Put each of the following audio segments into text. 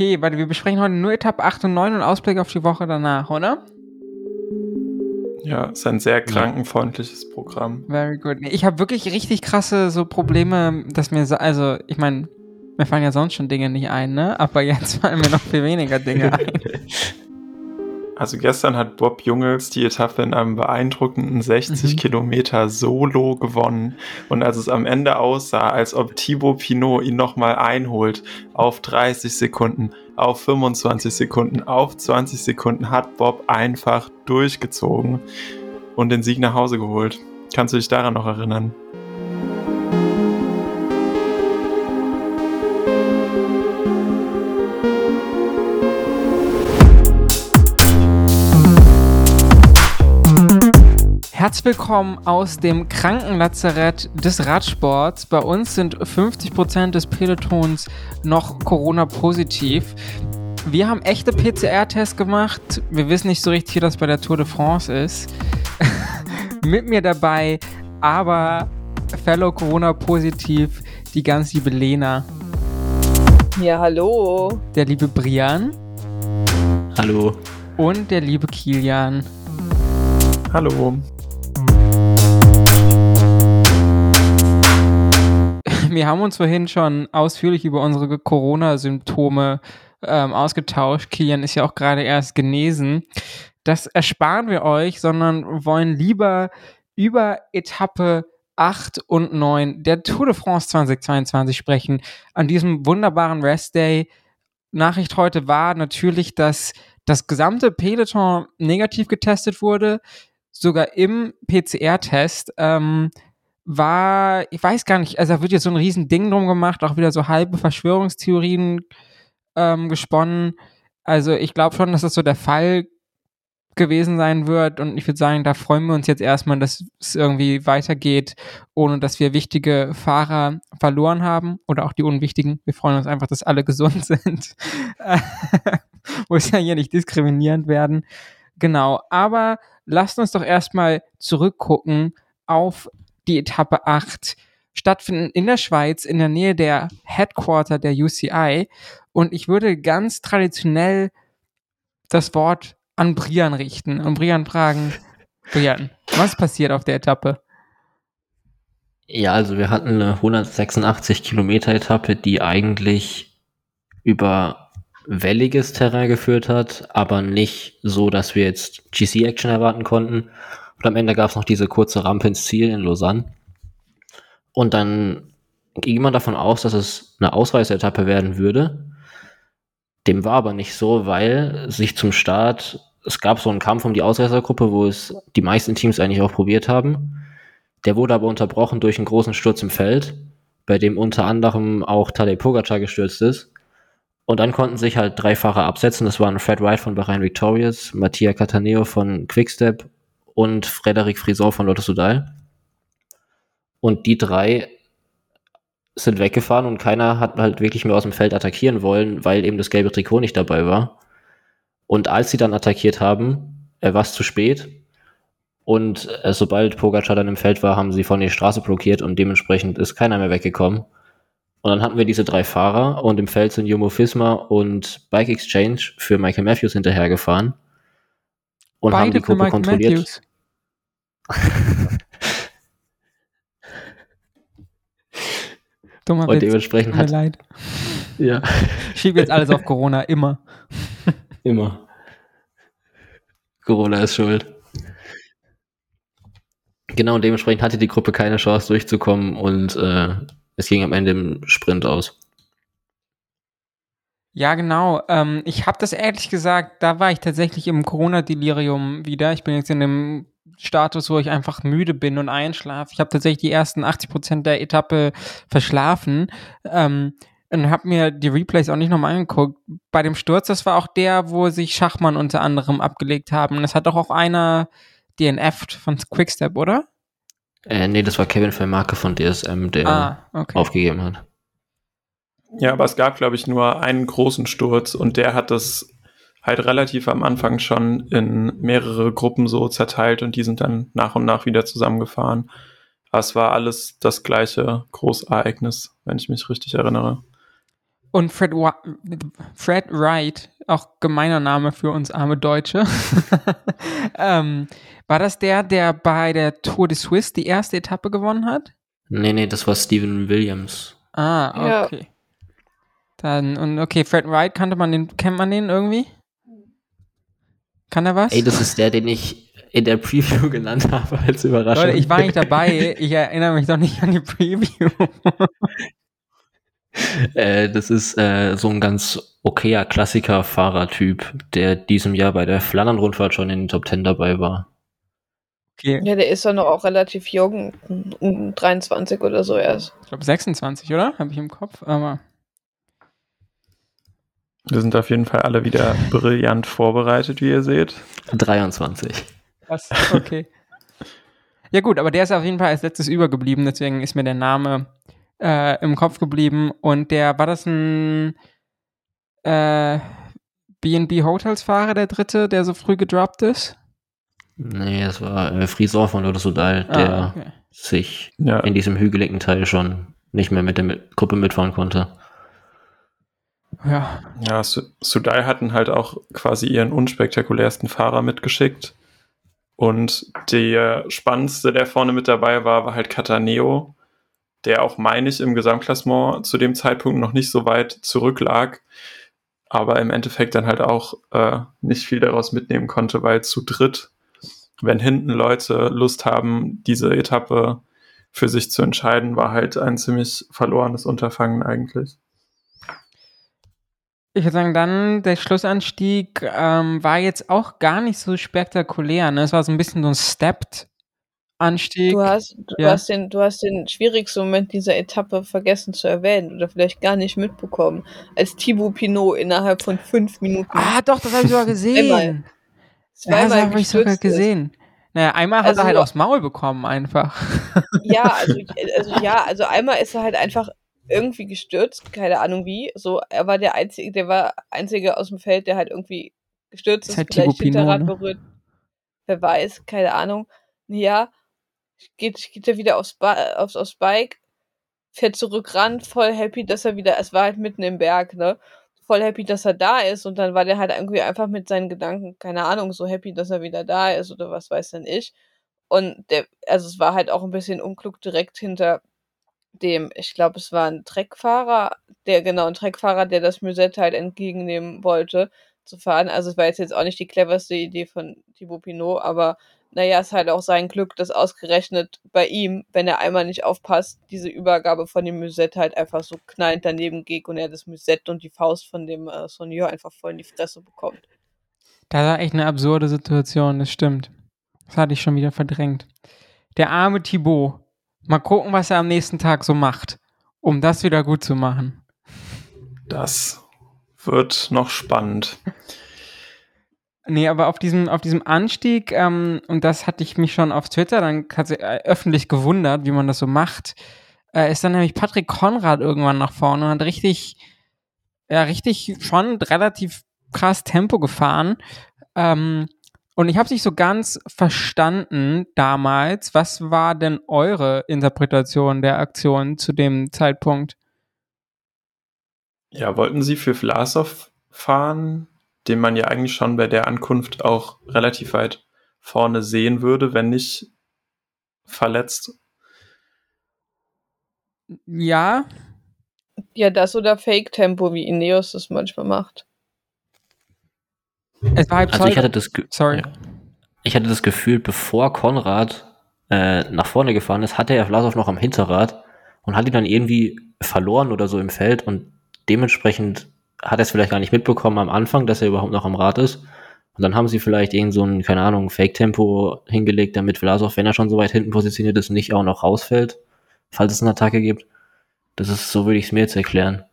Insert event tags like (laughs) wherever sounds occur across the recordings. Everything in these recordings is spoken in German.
Okay, weil wir besprechen heute nur Etappe 8 und 9 und Ausblick auf die Woche danach, oder? Ja, ist ein sehr krankenfreundliches Programm. Very good. Ich habe wirklich richtig krasse so Probleme, dass mir so, also ich meine, mir fallen ja sonst schon Dinge nicht ein, ne? Aber jetzt fallen mir noch viel weniger Dinge (laughs) ein. Also gestern hat Bob Jungels die Etappe in einem beeindruckenden 60 mhm. Kilometer Solo gewonnen. Und als es am Ende aussah, als ob Thibaut Pinot ihn nochmal einholt auf 30 Sekunden, auf 25 Sekunden, auf 20 Sekunden, hat Bob einfach durchgezogen und den Sieg nach Hause geholt. Kannst du dich daran noch erinnern? Herzlich willkommen aus dem Krankenlazarett des Radsports. Bei uns sind 50% des Pelotons noch Corona-positiv. Wir haben echte PCR-Tests gemacht. Wir wissen nicht so richtig, wie das bei der Tour de France ist. (laughs) Mit mir dabei, aber Fellow Corona-positiv, die ganz liebe Lena. Ja, hallo. Der liebe Brian. Hallo. Und der liebe Kilian. Hallo. (laughs) wir haben uns vorhin schon ausführlich über unsere Corona-Symptome ähm, ausgetauscht. Kilian ist ja auch gerade erst genesen. Das ersparen wir euch, sondern wollen lieber über Etappe 8 und 9 der Tour de France 2022 sprechen. An diesem wunderbaren Rest Day. Nachricht heute war natürlich, dass das gesamte Peloton negativ getestet wurde, sogar im PCR-Test. Ähm, war, ich weiß gar nicht, also da wird jetzt so ein riesen Ding drum gemacht, auch wieder so halbe Verschwörungstheorien ähm, gesponnen. Also ich glaube schon, dass das so der Fall gewesen sein wird und ich würde sagen, da freuen wir uns jetzt erstmal, dass es irgendwie weitergeht, ohne dass wir wichtige Fahrer verloren haben oder auch die unwichtigen. Wir freuen uns einfach, dass alle gesund (laughs) sind. (laughs) Muss ja hier nicht diskriminierend werden. Genau, aber lasst uns doch erstmal zurückgucken auf die Etappe 8 stattfinden in der Schweiz in der Nähe der Headquarter der UCI. Und ich würde ganz traditionell das Wort an Brian richten und Brian fragen, Brian, was passiert auf der Etappe? Ja, also wir hatten eine 186 Kilometer Etappe, die eigentlich über welliges Terrain geführt hat, aber nicht so, dass wir jetzt GC-Action erwarten konnten, und am Ende gab es noch diese kurze Rampe ins Ziel in Lausanne. Und dann ging man davon aus, dass es eine Ausreißetappe werden würde. Dem war aber nicht so, weil sich zum Start, es gab so einen Kampf um die Ausreißergruppe, wo es die meisten Teams eigentlich auch probiert haben. Der wurde aber unterbrochen durch einen großen Sturz im Feld, bei dem unter anderem auch Tadej Pogacar gestürzt ist. Und dann konnten sich halt drei Fahrer absetzen. Das waren Fred Wright von Bahrain Victorious, Mattia Cataneo von Quickstep und Frederik Frison von Lotto Sudal. Und die drei sind weggefahren und keiner hat halt wirklich mehr aus dem Feld attackieren wollen, weil eben das gelbe Trikot nicht dabei war. Und als sie dann attackiert haben, äh, war es zu spät. Und äh, sobald Pogacar dann im Feld war, haben sie von der Straße blockiert und dementsprechend ist keiner mehr weggekommen. Und dann hatten wir diese drei Fahrer und im Feld sind Jumbo Fisma und Bike Exchange für Michael Matthews hinterhergefahren und Beide haben die Gruppe kontrolliert. (laughs) Dummer und Witz. dementsprechend hat. leid. Ja. Ich schiebe jetzt alles auf Corona, immer. (laughs) Immer. Corona ist schuld. Genau, und dementsprechend hatte die Gruppe keine Chance durchzukommen und äh, es ging am Ende im Sprint aus. Ja, genau. Ähm, ich habe das ehrlich gesagt, da war ich tatsächlich im Corona-Delirium wieder. Ich bin jetzt in dem Status, wo ich einfach müde bin und einschlafe. Ich habe tatsächlich die ersten 80 Prozent der Etappe verschlafen. Ähm, und habe mir die Replays auch nicht nochmal angeguckt. Bei dem Sturz, das war auch der, wo sich Schachmann unter anderem abgelegt haben. Das hat doch auch einer DNF von Quickstep, oder? Äh, nee, das war Kevin Vermarke von DSM, der ah, okay. aufgegeben hat. Ja, aber es gab, glaube ich, nur einen großen Sturz und der hat das halt relativ am Anfang schon in mehrere Gruppen so zerteilt und die sind dann nach und nach wieder zusammengefahren. Aber es war alles das gleiche Großereignis, wenn ich mich richtig erinnere. Und Fred, Fred Wright, auch gemeiner Name für uns arme Deutsche, (laughs) ähm, war das der, der bei der Tour de Suisse die erste Etappe gewonnen hat? Nee, nee, das war Steven Williams. Ah, okay. Ja. Dann, und okay, Fred Wright, kannte man den, kennt man den irgendwie? Kann er was? Ey, das ist der, den ich in der Preview (laughs) genannt habe als Überraschung. Leute, ich war nicht dabei. Ich erinnere mich doch nicht an die Preview. (laughs) äh, das ist äh, so ein ganz okayer Klassiker-Fahrertyp, der diesem Jahr bei der Flandern-Rundfahrt schon in den Top Ten dabei war. Okay. Ja, der ist doch noch auch relativ jung, um 23 oder so erst. Ich glaube 26, oder? Habe ich im Kopf, aber. Wir sind auf jeden Fall alle wieder brillant vorbereitet, wie ihr seht. 23. Was? Okay. ja gut, aber der ist auf jeden Fall als letztes übergeblieben, deswegen ist mir der Name äh, im Kopf geblieben. Und der, war das ein äh, B&B Hotels Fahrer, der dritte, der so früh gedroppt ist? Nee, das war äh, Frisor von Lotus Sodal, ah, der ah, okay. sich ja. in diesem hügeligen Teil schon nicht mehr mit der Gruppe mitfahren konnte. Ja. Ja, Sudai hatten halt auch quasi ihren unspektakulärsten Fahrer mitgeschickt. Und der spannendste, der vorne mit dabei war, war halt Cataneo, der auch, meine ich, im Gesamtklassement zu dem Zeitpunkt noch nicht so weit zurücklag, aber im Endeffekt dann halt auch äh, nicht viel daraus mitnehmen konnte, weil zu dritt, wenn hinten Leute Lust haben, diese Etappe für sich zu entscheiden, war halt ein ziemlich verlorenes Unterfangen eigentlich. Ich würde sagen, dann der Schlussanstieg ähm, war jetzt auch gar nicht so spektakulär. Ne? Es war so ein bisschen so ein Stepped-Anstieg. Du hast, du, ja. hast den, du hast den schwierigsten Moment dieser Etappe vergessen zu erwähnen oder vielleicht gar nicht mitbekommen, als Thibaut Pinot innerhalb von fünf Minuten. Ah, doch, das habe ich sogar (laughs) gesehen. Zweimal, ja, habe ich sogar gesehen. Naja, einmal also, hat er halt aufs Maul bekommen einfach. Ja, (laughs) also, also ja, also einmal ist er halt einfach irgendwie gestürzt, keine Ahnung wie. So, er war der einzige, der war einzige aus dem Feld, der halt irgendwie gestürzt ist, ist halt vielleicht Hinterrad ne? berührt. Wer weiß, keine Ahnung. Ja, geht, geht er wieder aufs, ba aufs, aufs Bike, fährt zurück ran, voll happy, dass er wieder, es war halt mitten im Berg, ne? Voll happy, dass er da ist und dann war der halt irgendwie einfach mit seinen Gedanken, keine Ahnung, so happy, dass er wieder da ist oder was weiß denn ich. Und der, also es war halt auch ein bisschen unklug direkt hinter dem, ich glaube, es war ein Treckfahrer, der, genau, ein Treckfahrer, der das Musette halt entgegennehmen wollte, zu fahren. Also es war jetzt, auch nicht die cleverste Idee von Thibaut Pinot, aber naja, es ist halt auch sein Glück, dass ausgerechnet bei ihm, wenn er einmal nicht aufpasst, diese Übergabe von dem Musette halt einfach so knallend daneben geht und er das Musette und die Faust von dem äh, Sonier einfach voll in die Fresse bekommt. Das war echt eine absurde Situation, das stimmt. Das hatte ich schon wieder verdrängt. Der arme Thibaut, Mal gucken, was er am nächsten Tag so macht, um das wieder gut zu machen. Das wird noch spannend. Nee, aber auf diesem, auf diesem Anstieg, ähm, und das hatte ich mich schon auf Twitter dann äh, öffentlich gewundert, wie man das so macht, äh, ist dann nämlich Patrick Konrad irgendwann nach vorne und hat richtig, ja, richtig schon relativ krass Tempo gefahren. Ähm, und ich habe es nicht so ganz verstanden damals. Was war denn eure Interpretation der Aktion zu dem Zeitpunkt? Ja, wollten Sie für Vlasov fahren, den man ja eigentlich schon bei der Ankunft auch relativ weit vorne sehen würde, wenn nicht verletzt? Ja. Ja, das oder Fake-Tempo, wie Ineos das manchmal macht. Es war halb also ich hatte das Sorry. Ich hatte das Gefühl, bevor Konrad äh, nach vorne gefahren ist, hatte er Vlasov noch am Hinterrad und hat ihn dann irgendwie verloren oder so im Feld und dementsprechend hat er es vielleicht gar nicht mitbekommen am Anfang, dass er überhaupt noch am Rad ist. Und dann haben sie vielleicht irgend so ein, keine Ahnung, Fake-Tempo hingelegt, damit Vlasov, wenn er schon so weit hinten positioniert ist, nicht auch noch rausfällt, falls es eine Attacke gibt. Das ist, so würde ich es mir jetzt erklären.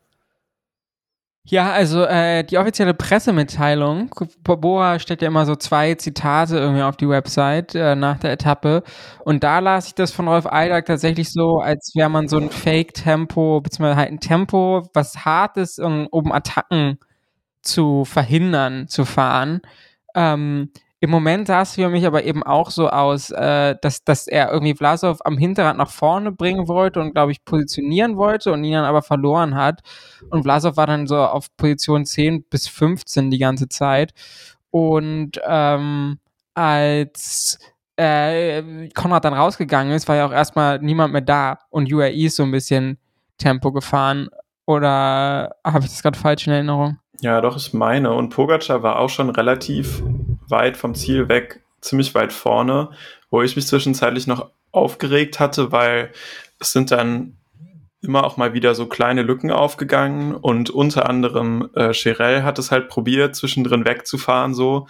Ja, also äh, die offizielle Pressemitteilung, Boa stellt ja immer so zwei Zitate irgendwie auf die Website äh, nach der Etappe und da las ich das von Rolf Eidag tatsächlich so, als wäre man so ein Fake-Tempo, beziehungsweise halt ein Tempo, was hart ist, um, um Attacken zu verhindern, zu fahren. Ähm, Im Moment sah es für mich aber eben auch so aus, äh, dass, dass er irgendwie Vlasov am Hinterrad nach vorne bringen wollte und, glaube ich, positionieren wollte und ihn dann aber verloren hat. Und Vlasov war dann so auf Position 10 bis 15 die ganze Zeit. Und ähm, als äh, Konrad dann rausgegangen ist, war ja auch erstmal niemand mehr da und UAE ist so ein bisschen Tempo gefahren. Oder habe ich das gerade falsch in Erinnerung? Ja, doch, ich meine. Und Pogacar war auch schon relativ weit vom Ziel weg, ziemlich weit vorne, wo ich mich zwischenzeitlich noch aufgeregt hatte, weil es sind dann immer auch mal wieder so kleine Lücken aufgegangen und unter anderem äh, Cherel hat es halt probiert, zwischendrin wegzufahren so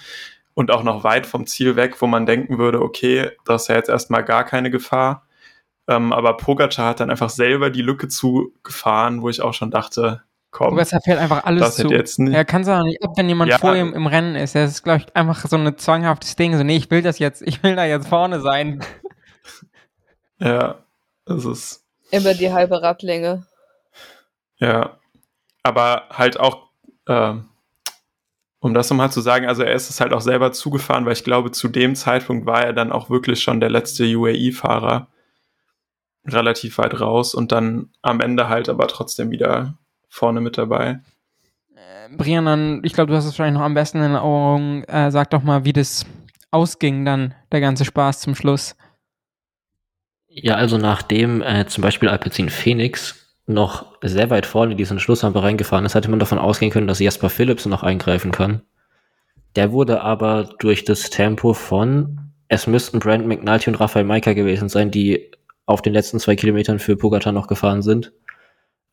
und auch noch weit vom Ziel weg, wo man denken würde, okay, das ist ja jetzt erstmal gar keine Gefahr. Ähm, aber Pogacar hat dann einfach selber die Lücke zugefahren, wo ich auch schon dachte, komm. Pogacar fährt einfach alles das zu. Jetzt nicht. Er kann es auch nicht ab, wenn jemand Ja. vor ihm im Rennen ist. Das ist, glaube ich, einfach so ein zwanghaftes Ding. So, nee, ich will das jetzt, ich will da jetzt vorne sein. (laughs) Ja, das ist, Immer die halbe Radlänge. ja. Aber halt auch, ähm, um das nochmal zu sagen, also er ist es halt auch selber zugefahren, weil ich glaube, zu dem Zeitpunkt war er dann auch wirklich schon der letzte UAE-Fahrer. Relativ weit raus und dann am Ende halt aber trotzdem wieder vorne mit dabei. Äh, Brian, dann, ich glaube, du hast es wahrscheinlich noch am besten in Erinnerung. Äh, sag doch mal, wie das ausging dann, der ganze Spaß zum Schluss. Ja, also nachdem äh, zum Beispiel Alpecin Phoenix noch sehr weit vorne in diesen Schlussrampe reingefahren ist, hätte man davon ausgehen können, dass Jasper Phillips noch eingreifen kann. Der wurde aber durch das Tempo von, es müssten Brandon McNulty und Rafael Maika gewesen sein, die auf den letzten zwei Kilometern für Pogacar noch gefahren sind,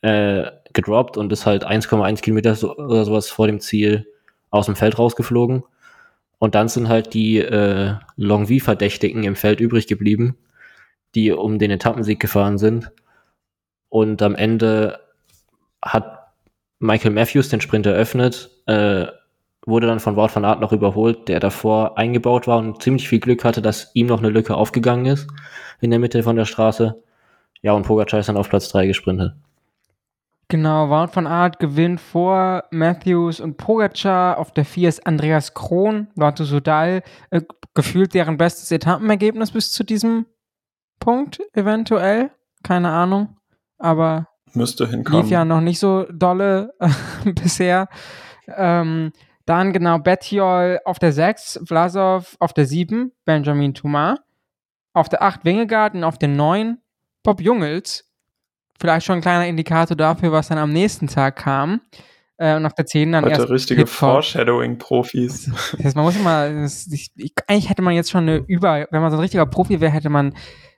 äh, gedroppt und ist halt 1,1 Kilometer so, oder sowas vor dem Ziel aus dem Feld rausgeflogen. Und dann sind halt die äh, Longwy-Verdächtigen im Feld übrig geblieben, die um den Etappensieg gefahren sind. Und am Ende hat Michael Matthews den Sprint eröffnet, äh, wurde dann von Wout van Aert noch überholt, der davor eingebaut war und ziemlich viel Glück hatte, dass ihm noch eine Lücke aufgegangen ist in der Mitte von der Straße. Ja, und Pogacar ist dann auf Platz 3 gesprintet. Genau, Wout van Aert gewinnt vor Matthews und Pogacar. Auf der 4 ist Andreas Kron, Lotto Sudal, äh, gefühlt deren bestes Etappenergebnis bis zu diesem Punkt, eventuell. Keine Ahnung. Aber Müsste hinkommen. lief ja noch nicht so dolle (laughs) bisher. Ähm, dann genau Bettiol auf der 6, Vlasov auf der 7, Benjamin Thomas. Auf der 8 Wingegaard und auf der 9 Bob Jungels. Vielleicht schon ein kleiner Indikator dafür, was dann am nächsten Tag kam. Äh, und auf der 10 dann erst Heute richtige Pitcock. Foreshadowing-Profis. Das heißt, man muss immer, das, ich, ich, eigentlich hätte man jetzt schon eine Über, wenn man so ein richtiger Profi wäre, hätte man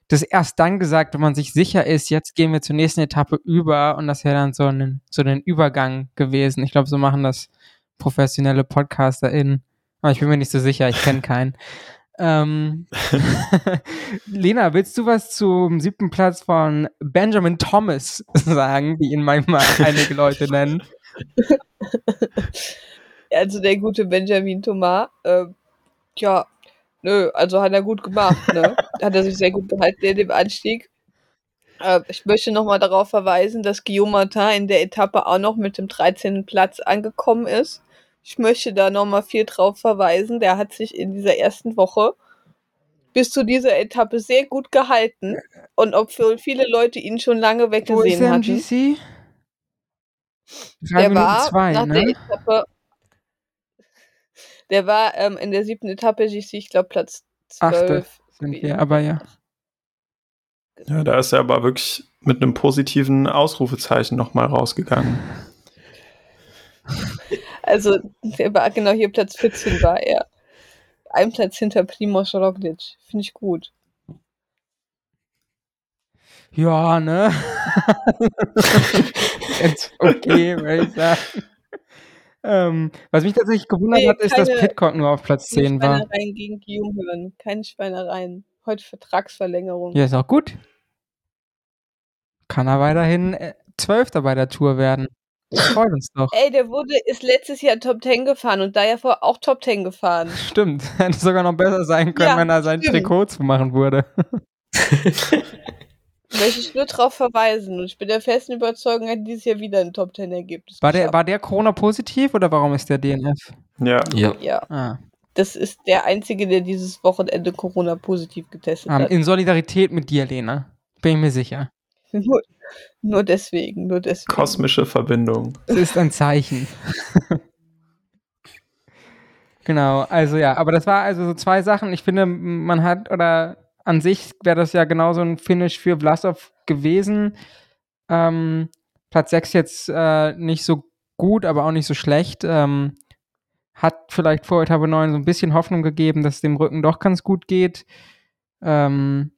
das erst dann gesagt, wenn man sich sicher ist, jetzt gehen wir zur nächsten Etappe über und das wäre dann so ein, so ein Übergang gewesen. Ich glaube, so machen das professionelle PodcasterInnen. Aber ich bin mir nicht so sicher, ich kenne keinen. Ähm, (laughs) Lena, willst du was zum siebten Platz von Benjamin Thomas (laughs) sagen, wie ihn manchmal (laughs) einige Leute nennen? Also der gute Benjamin Thomas, äh, ja, nö, also hat er gut gemacht, ne? hat er sich sehr gut gehalten in dem Anstieg. Äh, ich möchte nochmal darauf verweisen, dass Guillaume Martin in der Etappe auch noch mit dem 13. Platz angekommen ist. Ich möchte da nochmal viel drauf verweisen. Der hat sich in dieser ersten Woche bis zu dieser Etappe sehr gut gehalten. Und obwohl viele Leute ihn schon lange Wo weggesehen der im hatten. GC? Drei Der Minuten war zwei, nach der ne? Etappe. Der war ähm, in der siebten Etappe GC, ich glaube Platz Achte 12. sind gewesen. wir, aber ja. Ja, da ist er aber wirklich mit einem positiven Ausrufezeichen nochmal rausgegangen. (laughs) Also, der war genau hier Platz 14 war er. Ein Platz hinter Primoz Roglic. Finde ich gut. Ja, ne? (laughs) Jetzt okay, würde ich sagen. Ähm, was mich tatsächlich gewundert Nee, hat, ist, dass keine- Pitcock nur auf Platz Keine 10 war. Schweinereien gegen Guillaume hören. Keine Schweinereien. Heute Vertragsverlängerung. Ja, ist auch gut. Kann er weiterhin äh, Zwölfter bei der Tour werden. Das freut uns doch. Ey, der wurde, ist letztes Jahr Top 10 gefahren und da ja vor auch Top 10 gefahren. (laughs) Stimmt. (laughs) Hätte sogar noch besser sein können, Ja, wenn er sein stimmt. Trikot zumachen würde. (laughs) Möchte ich nur darauf verweisen. Und ich bin der festen Überzeugung, er hat dieses Jahr wieder ein Top 10 Ergebnis. War der, war der Corona positiv oder warum ist der DNF? Ja, Ja. Ja. Ah. das ist der Einzige, der dieses Wochenende Corona-positiv getestet um, hat. In Solidarität mit dir, Lena. Bin ich mir sicher. Nur, nur deswegen, nur deswegen. Kosmische Verbindung. Es ist ein Zeichen. (laughs) genau, also ja, aber das war also so zwei Sachen. Ich finde, man hat, oder an sich wäre das ja genauso ein Finish für Vlasov gewesen. Ähm, Platz 6 jetzt äh, nicht so gut, aber auch nicht so schlecht. Ähm, hat vielleicht vor Etappe 9 so ein bisschen Hoffnung gegeben, dass es dem Rücken doch ganz gut geht. Ähm,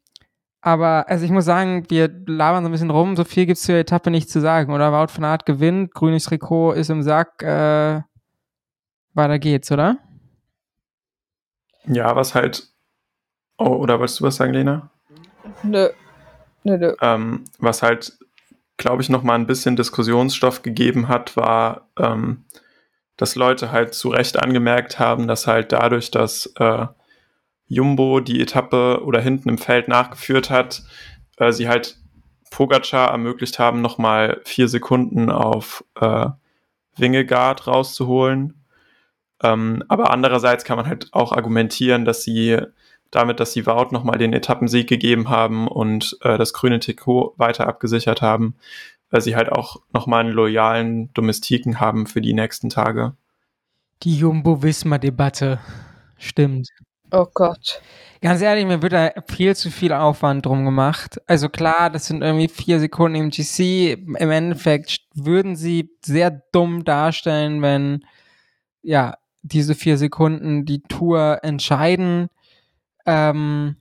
aber also ich muss sagen, wir labern so ein bisschen rum, so viel gibt es zur Etappe nicht zu sagen, oder? Wout von Aert gewinnt, grünes Trikot ist im Sack, äh, weiter geht's, oder? Ja, was halt. Oh, oder wolltest du was sagen, Lena? Nö. Nö, nö. Ähm, was halt, glaube ich, nochmal ein bisschen Diskussionsstoff gegeben hat, war, ähm, dass Leute halt zu Recht angemerkt haben, dass halt dadurch, dass äh, Jumbo die Etappe oder hinten im Feld nachgeführt hat, äh, sie halt Pogacar ermöglicht haben, nochmal vier Sekunden auf äh, Wingegaard rauszuholen. Ähm, aber andererseits kann man halt auch argumentieren, dass sie damit, dass sie Wout nochmal den Etappensieg gegeben haben und äh, das grüne Trikot weiter abgesichert haben, weil sie halt auch nochmal einen loyalen Domestiken haben für die nächsten Tage. Die Jumbo-Visma-Debatte. Stimmt. Oh Gott. Ganz ehrlich, mir wird da viel zu viel Aufwand drum gemacht. Also klar, das sind irgendwie vier Sekunden im GC. Im Endeffekt würden sie sehr dumm darstellen, wenn ja diese vier Sekunden die Tour entscheiden. Ähm,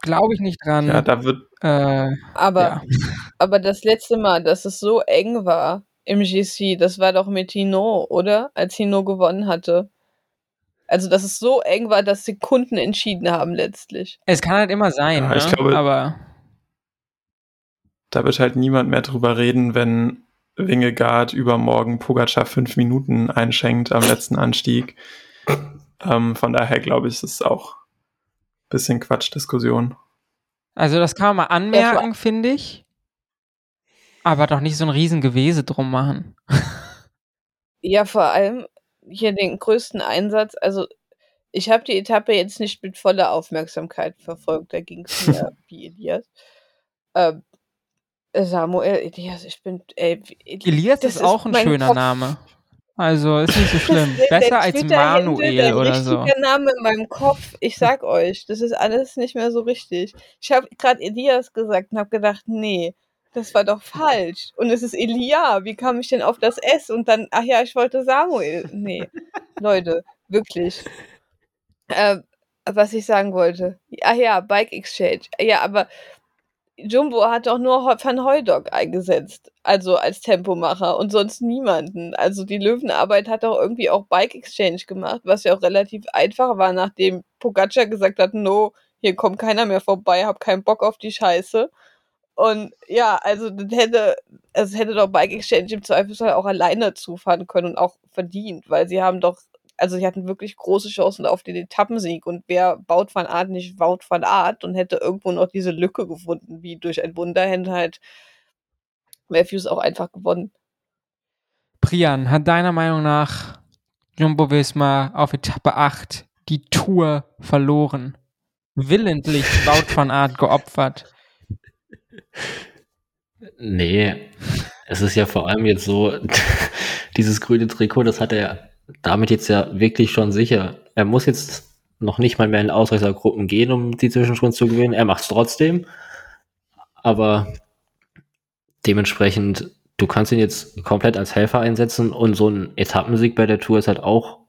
Glaube ich nicht dran. Ja, da wird. Äh, aber, ja. (laughs) aber das letzte Mal, dass es so eng war im GC, das war doch mit Hino, oder? Als Hino gewonnen hatte. Also, dass es so eng war, dass Sekunden entschieden haben letztlich. Es kann halt immer sein, ja, ne? ich glaube, aber. Da wird halt niemand mehr drüber reden, wenn Wingegaard übermorgen Pogacar fünf Minuten einschenkt am letzten Anstieg. ähm, von daher glaube ich, ist es auch ein bisschen Quatschdiskussion. Also das kann man mal anmerken, ja, finde ich. Aber doch nicht so ein Riesengewese drum machen. ja, vor allem hier den größten Einsatz. Also ich habe die Etappe jetzt nicht mit voller Aufmerksamkeit verfolgt. Da ging es (laughs) mir wie Elias. Ähm, Samuel Elias, ich bin. Ey, Elias ist auch ein schöner Kopf. Name. Also ist nicht so schlimm. Besser als Manuel oder so. Der Name in meinem Kopf. Ich sag euch, das ist alles nicht mehr so richtig. Ich habe gerade Elias gesagt und habe gedacht, nee, das war doch falsch. Und es ist Elia. Wie kam ich denn auf das S? Und dann, ach ja, ich wollte Samuel. Nee, (laughs) Leute, wirklich. Äh, was ich sagen wollte. Ach ja, Bike Exchange. Ja, aber Jumbo hat doch nur Van Hooydonk eingesetzt, also als Tempomacher und sonst niemanden. Also die Löwenarbeit hat doch irgendwie auch Bike Exchange gemacht, was ja auch relativ einfach war, nachdem Pogacar gesagt hat, no, hier kommt keiner mehr vorbei, hab keinen Bock auf die Scheiße. Und ja, also das hätte, es hätte doch Bike Exchange im Zweifelsfall auch alleine zufahren können und auch verdient, weil sie haben doch also sie hatten wirklich große Chancen auf den Etappensieg und wer baut van Art nicht baut van Art und hätte irgendwo noch diese Lücke gefunden, wie durch ein Wunder hätte halt Matthews auch einfach gewonnen. Prian, hat deiner Meinung nach Jumbo Visma auf Etappe 8 die Tour verloren? Willentlich Wout van Art geopfert? Nee, es ist ja vor allem jetzt so, (laughs) dieses grüne Trikot, das hat er damit jetzt ja wirklich schon sicher. Er muss jetzt noch nicht mal mehr in Ausreißergruppen gehen, um die Zwischenschritt zu gewinnen. Er macht es trotzdem. Aber dementsprechend, du kannst ihn jetzt komplett als Helfer einsetzen und so ein Etappensieg bei der Tour ist halt auch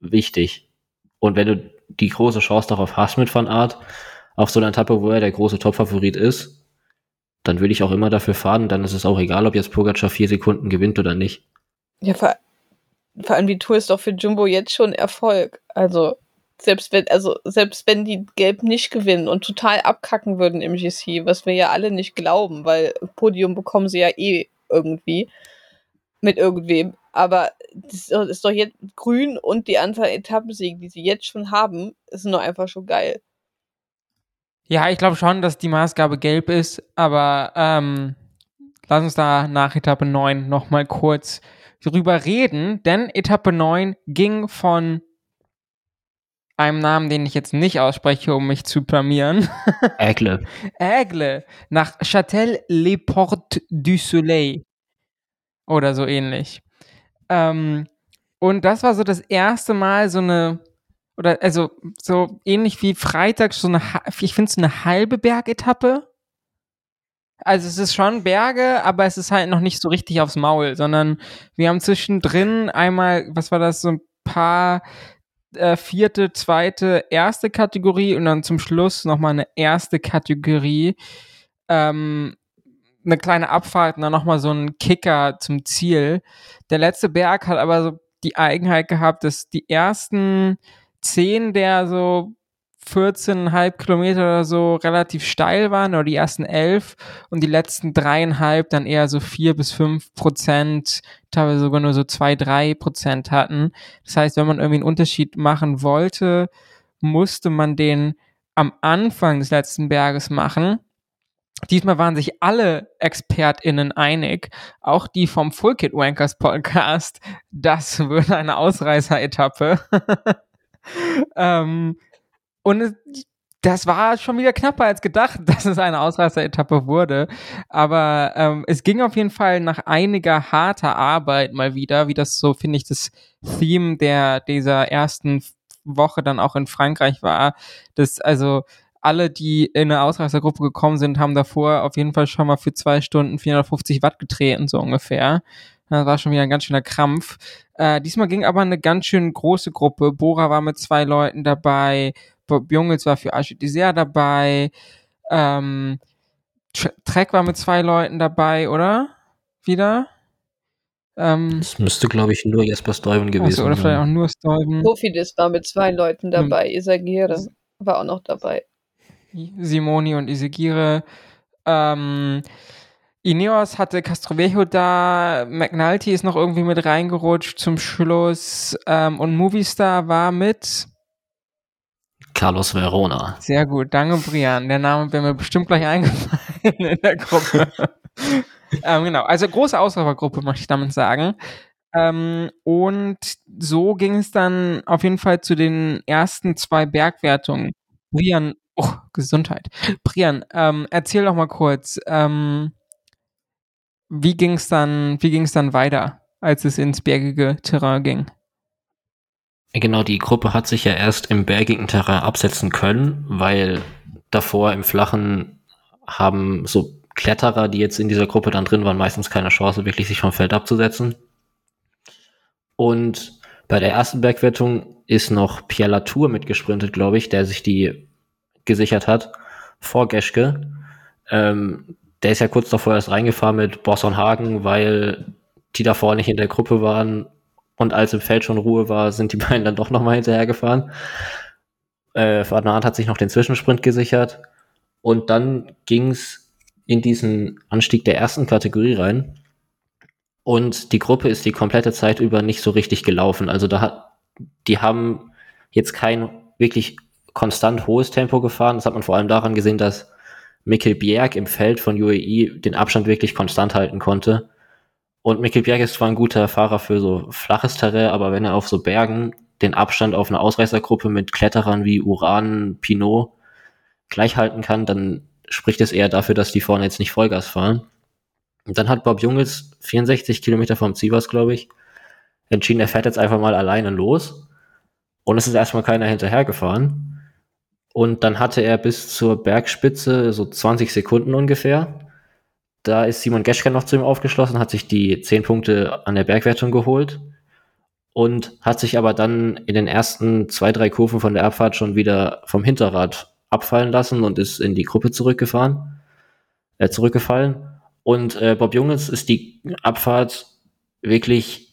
wichtig. Und wenn du die große Chance darauf hast mit Van Art, auf so einer Etappe, wo er der große Topfavorit ist, dann würde ich auch immer dafür fahren. Dann ist es auch egal, ob jetzt Pogacar vier Sekunden gewinnt oder nicht. Ja, vor, vor allem die Tour ist doch für Jumbo jetzt schon Erfolg. Also selbst wenn, also selbst wenn die Gelb nicht gewinnen und total abkacken würden im GC, was wir ja alle nicht glauben, weil Podium bekommen sie ja eh irgendwie mit irgendwem. Aber das ist doch jetzt grün und die Anzahl Etappensiegen, die sie jetzt schon haben, ist nur einfach schon geil. Ja, ich glaube schon, dass die Maßgabe gelb ist, aber ähm, lass uns da nach Etappe 9 nochmal kurz drüber reden, denn Etappe 9 ging von einem Namen, den ich jetzt nicht ausspreche, um mich zu blamieren. (laughs) Aigle. Aigle. Nach Châtel-les-Portes du Soleil. Oder so ähnlich. Ähm, und das war so das erste Mal so eine, oder also so ähnlich wie Freitag, so eine, ich finde es eine halbe Bergetappe. Also es ist schon Berge, aber es ist halt noch nicht so richtig aufs Maul, sondern wir haben zwischendrin einmal, was war das, so ein paar äh, vierte, zweite, erste Kategorie und dann zum Schluss nochmal eine erste Kategorie. Ähm, eine kleine Abfahrt und dann nochmal so ein Kicker zum Ziel. Der letzte Berg hat aber so die Eigenheit gehabt, dass die ersten zehn der so 14,5 Kilometer oder so relativ steil waren oder die ersten elf und die letzten dreieinhalb dann eher so vier bis fünf Prozent, teilweise sogar nur so zwei, drei Prozent hatten. Das heißt, wenn man irgendwie einen Unterschied machen wollte, musste man den am Anfang des letzten Berges machen. Diesmal waren sich alle ExpertInnen einig, auch die vom Full Kit Wankers Podcast, das wird eine Ausreißer-Etappe. (laughs) (laughs) ähm, und das war schon wieder knapper als gedacht, (laughs) dass es eine Ausreißer-Etappe wurde. Aber ähm, es ging auf jeden Fall nach einiger harter Arbeit mal wieder, wie das so, finde ich, das Theme der dieser ersten Woche dann auch in Frankreich war. dass also alle, die in eine Ausreißergruppe gekommen sind, haben davor auf jeden Fall schon mal für zwei Stunden 450 Watt getreten, so ungefähr. Das war schon wieder ein ganz schöner Krampf. Äh, diesmal ging aber eine ganz schön große Gruppe. Bora war mit zwei Leuten dabei, Bob Jungels war für Archie Dessert dabei. Ähm, Trek war mit zwei Leuten dabei, oder? Wieder? Ähm, das müsste, glaube ich, nur Jesper Stuyven gewesen sein. Oder vielleicht auch nur Stuyven. Kofidis war mit zwei Leuten dabei. Hm. Isagire war auch noch dabei. Simoni und Isagire. Ähm, Ineos hatte Castrovejo da, McNulty ist noch irgendwie mit reingerutscht zum Schluss ähm, und Movistar war mit Carlos Verona. Sehr gut, danke Brian. Der Name wäre mir bestimmt gleich (laughs) eingefallen in der Gruppe. (laughs) ähm, genau, also große Ausläufergruppe, möchte ich damit sagen. Ähm, und so ging es dann auf jeden Fall zu den ersten zwei Bergwertungen. Brian, oh, Gesundheit. Brian, ähm, erzähl doch mal kurz, ähm, wie ging es dann, dann weiter, als es ins bergige Terrain ging? Genau, die Gruppe hat sich ja erst im bergigen Terrain absetzen können, weil davor im Flachen haben so Kletterer, die jetzt in dieser Gruppe dann drin waren, meistens keine Chance, wirklich sich vom Feld abzusetzen. Und bei der ersten Bergwertung ist noch Pierre Latour mitgesprintet, glaube ich, der sich die gesichert hat, vor Geschke. Ähm, der ist ja kurz davor erst reingefahren mit Bosson Hagen, weil die davor nicht in der Gruppe waren und als im Feld schon Ruhe war, sind die (laughs) beiden dann doch nochmal hinterhergefahren. Äh, Van hat sich noch den Zwischensprint gesichert. Und dann ging's in diesen Anstieg der ersten Kategorie rein. Und die Gruppe ist die komplette Zeit über nicht so richtig gelaufen. Also da hat, die haben jetzt kein wirklich konstant hohes Tempo gefahren. Das hat man vor allem daran gesehen, dass Mikkel Bjerg im Feld von UAE den Abstand wirklich konstant halten konnte. Und Mikkel Bjerg ist zwar ein guter Fahrer für so flaches Terrain, aber wenn er auf so Bergen den Abstand auf eine Ausreißergruppe mit Kletterern wie Uran, Pinot gleich halten kann, dann spricht es eher dafür, dass die vorne jetzt nicht Vollgas fahren. Und dann hat Bob Jungels 64 Kilometer vom Zievers, glaube ich, entschieden, er fährt jetzt einfach mal alleine los. Und es ist erstmal keiner hinterhergefahren. Und dann hatte er bis zur Bergspitze so 20 Sekunden ungefähr. Da ist Simon Geschke noch zu ihm aufgeschlossen, hat sich die 10 Punkte an der Bergwertung geholt und hat sich aber dann in den ersten zwei, drei Kurven von der Abfahrt schon wieder vom Hinterrad abfallen lassen und ist in die Gruppe zurückgefahren, äh, zurückgefallen. Und äh, Bob Junges ist die Abfahrt wirklich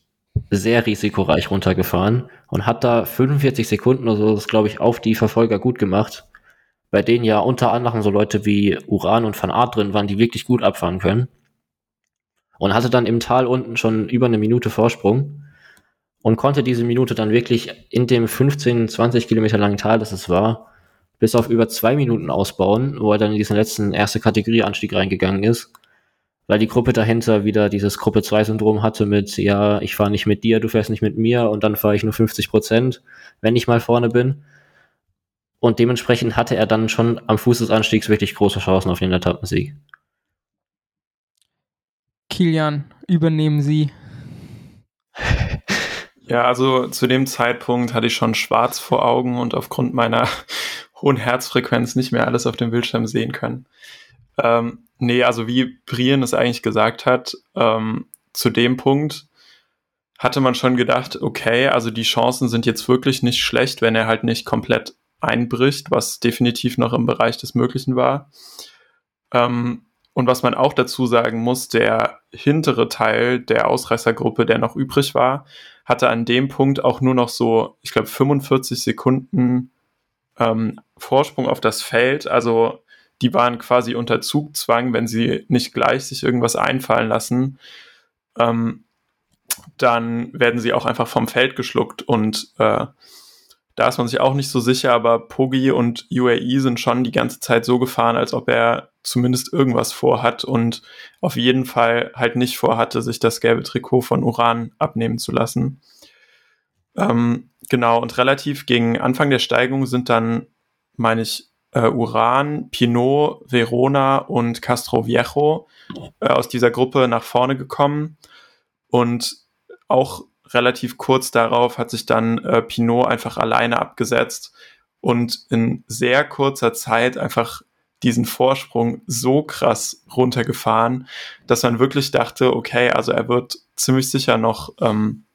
sehr risikoreich runtergefahren und hat da 45 Sekunden oder so, das glaube ich, auf die Verfolger gut gemacht bei denen ja unter anderem so Leute wie Uran und Van Art drin waren, die wirklich gut abfahren können. Und hatte dann im Tal unten schon über eine Minute Vorsprung und konnte diese Minute dann wirklich in dem 15, 20 Kilometer langen Tal, das es war, bis auf über zwei Minuten ausbauen, wo er dann in diesen letzten erste Kategorie-Anstieg reingegangen ist, weil die Gruppe dahinter wieder dieses Gruppe 2-Syndrom hatte mit, ja, ich fahre nicht mit dir, du fährst nicht mit mir und dann fahre ich nur 50 Prozent, wenn ich mal vorne bin. Und dementsprechend hatte er dann schon am Fuß des Anstiegs wirklich große Chancen auf den Etappensieg. Kilian, übernehmen Sie. (laughs) Ja, also zu dem Zeitpunkt hatte ich schon schwarz vor Augen und aufgrund meiner (laughs) hohen Herzfrequenz nicht mehr alles auf dem Bildschirm sehen können. Ähm, nee, also wie Brian es eigentlich gesagt hat, ähm, zu dem Punkt hatte man schon gedacht, okay, also die Chancen sind jetzt wirklich nicht schlecht, wenn er halt nicht komplett einbricht, was definitiv noch im Bereich des Möglichen war. Ähm, und was man auch dazu sagen muss, der hintere Teil der Ausreißergruppe, der noch übrig war, hatte an dem Punkt auch nur noch so, ich glaube, 45 Sekunden ähm, Vorsprung auf das Feld. Also die waren quasi unter Zugzwang, wenn sie nicht gleich sich irgendwas einfallen lassen, ähm, dann werden sie auch einfach vom Feld geschluckt und äh, da ist man sich auch nicht so sicher, aber Poggi und UAE sind schon die ganze Zeit so gefahren, als ob er zumindest irgendwas vorhat und auf jeden Fall halt nicht vorhatte, sich das gelbe Trikot von Uran abnehmen zu lassen. Ähm, genau, und relativ gegen Anfang der Steigung sind dann, meine ich, äh, Uran, Pinot, Verona und Castro Viejo äh, aus dieser Gruppe nach vorne gekommen. Und auch relativ kurz darauf hat sich dann äh, Pinot einfach alleine abgesetzt und in sehr kurzer Zeit einfach diesen Vorsprung so krass runtergefahren, dass man wirklich dachte, okay, also er wird ziemlich sicher noch ähm,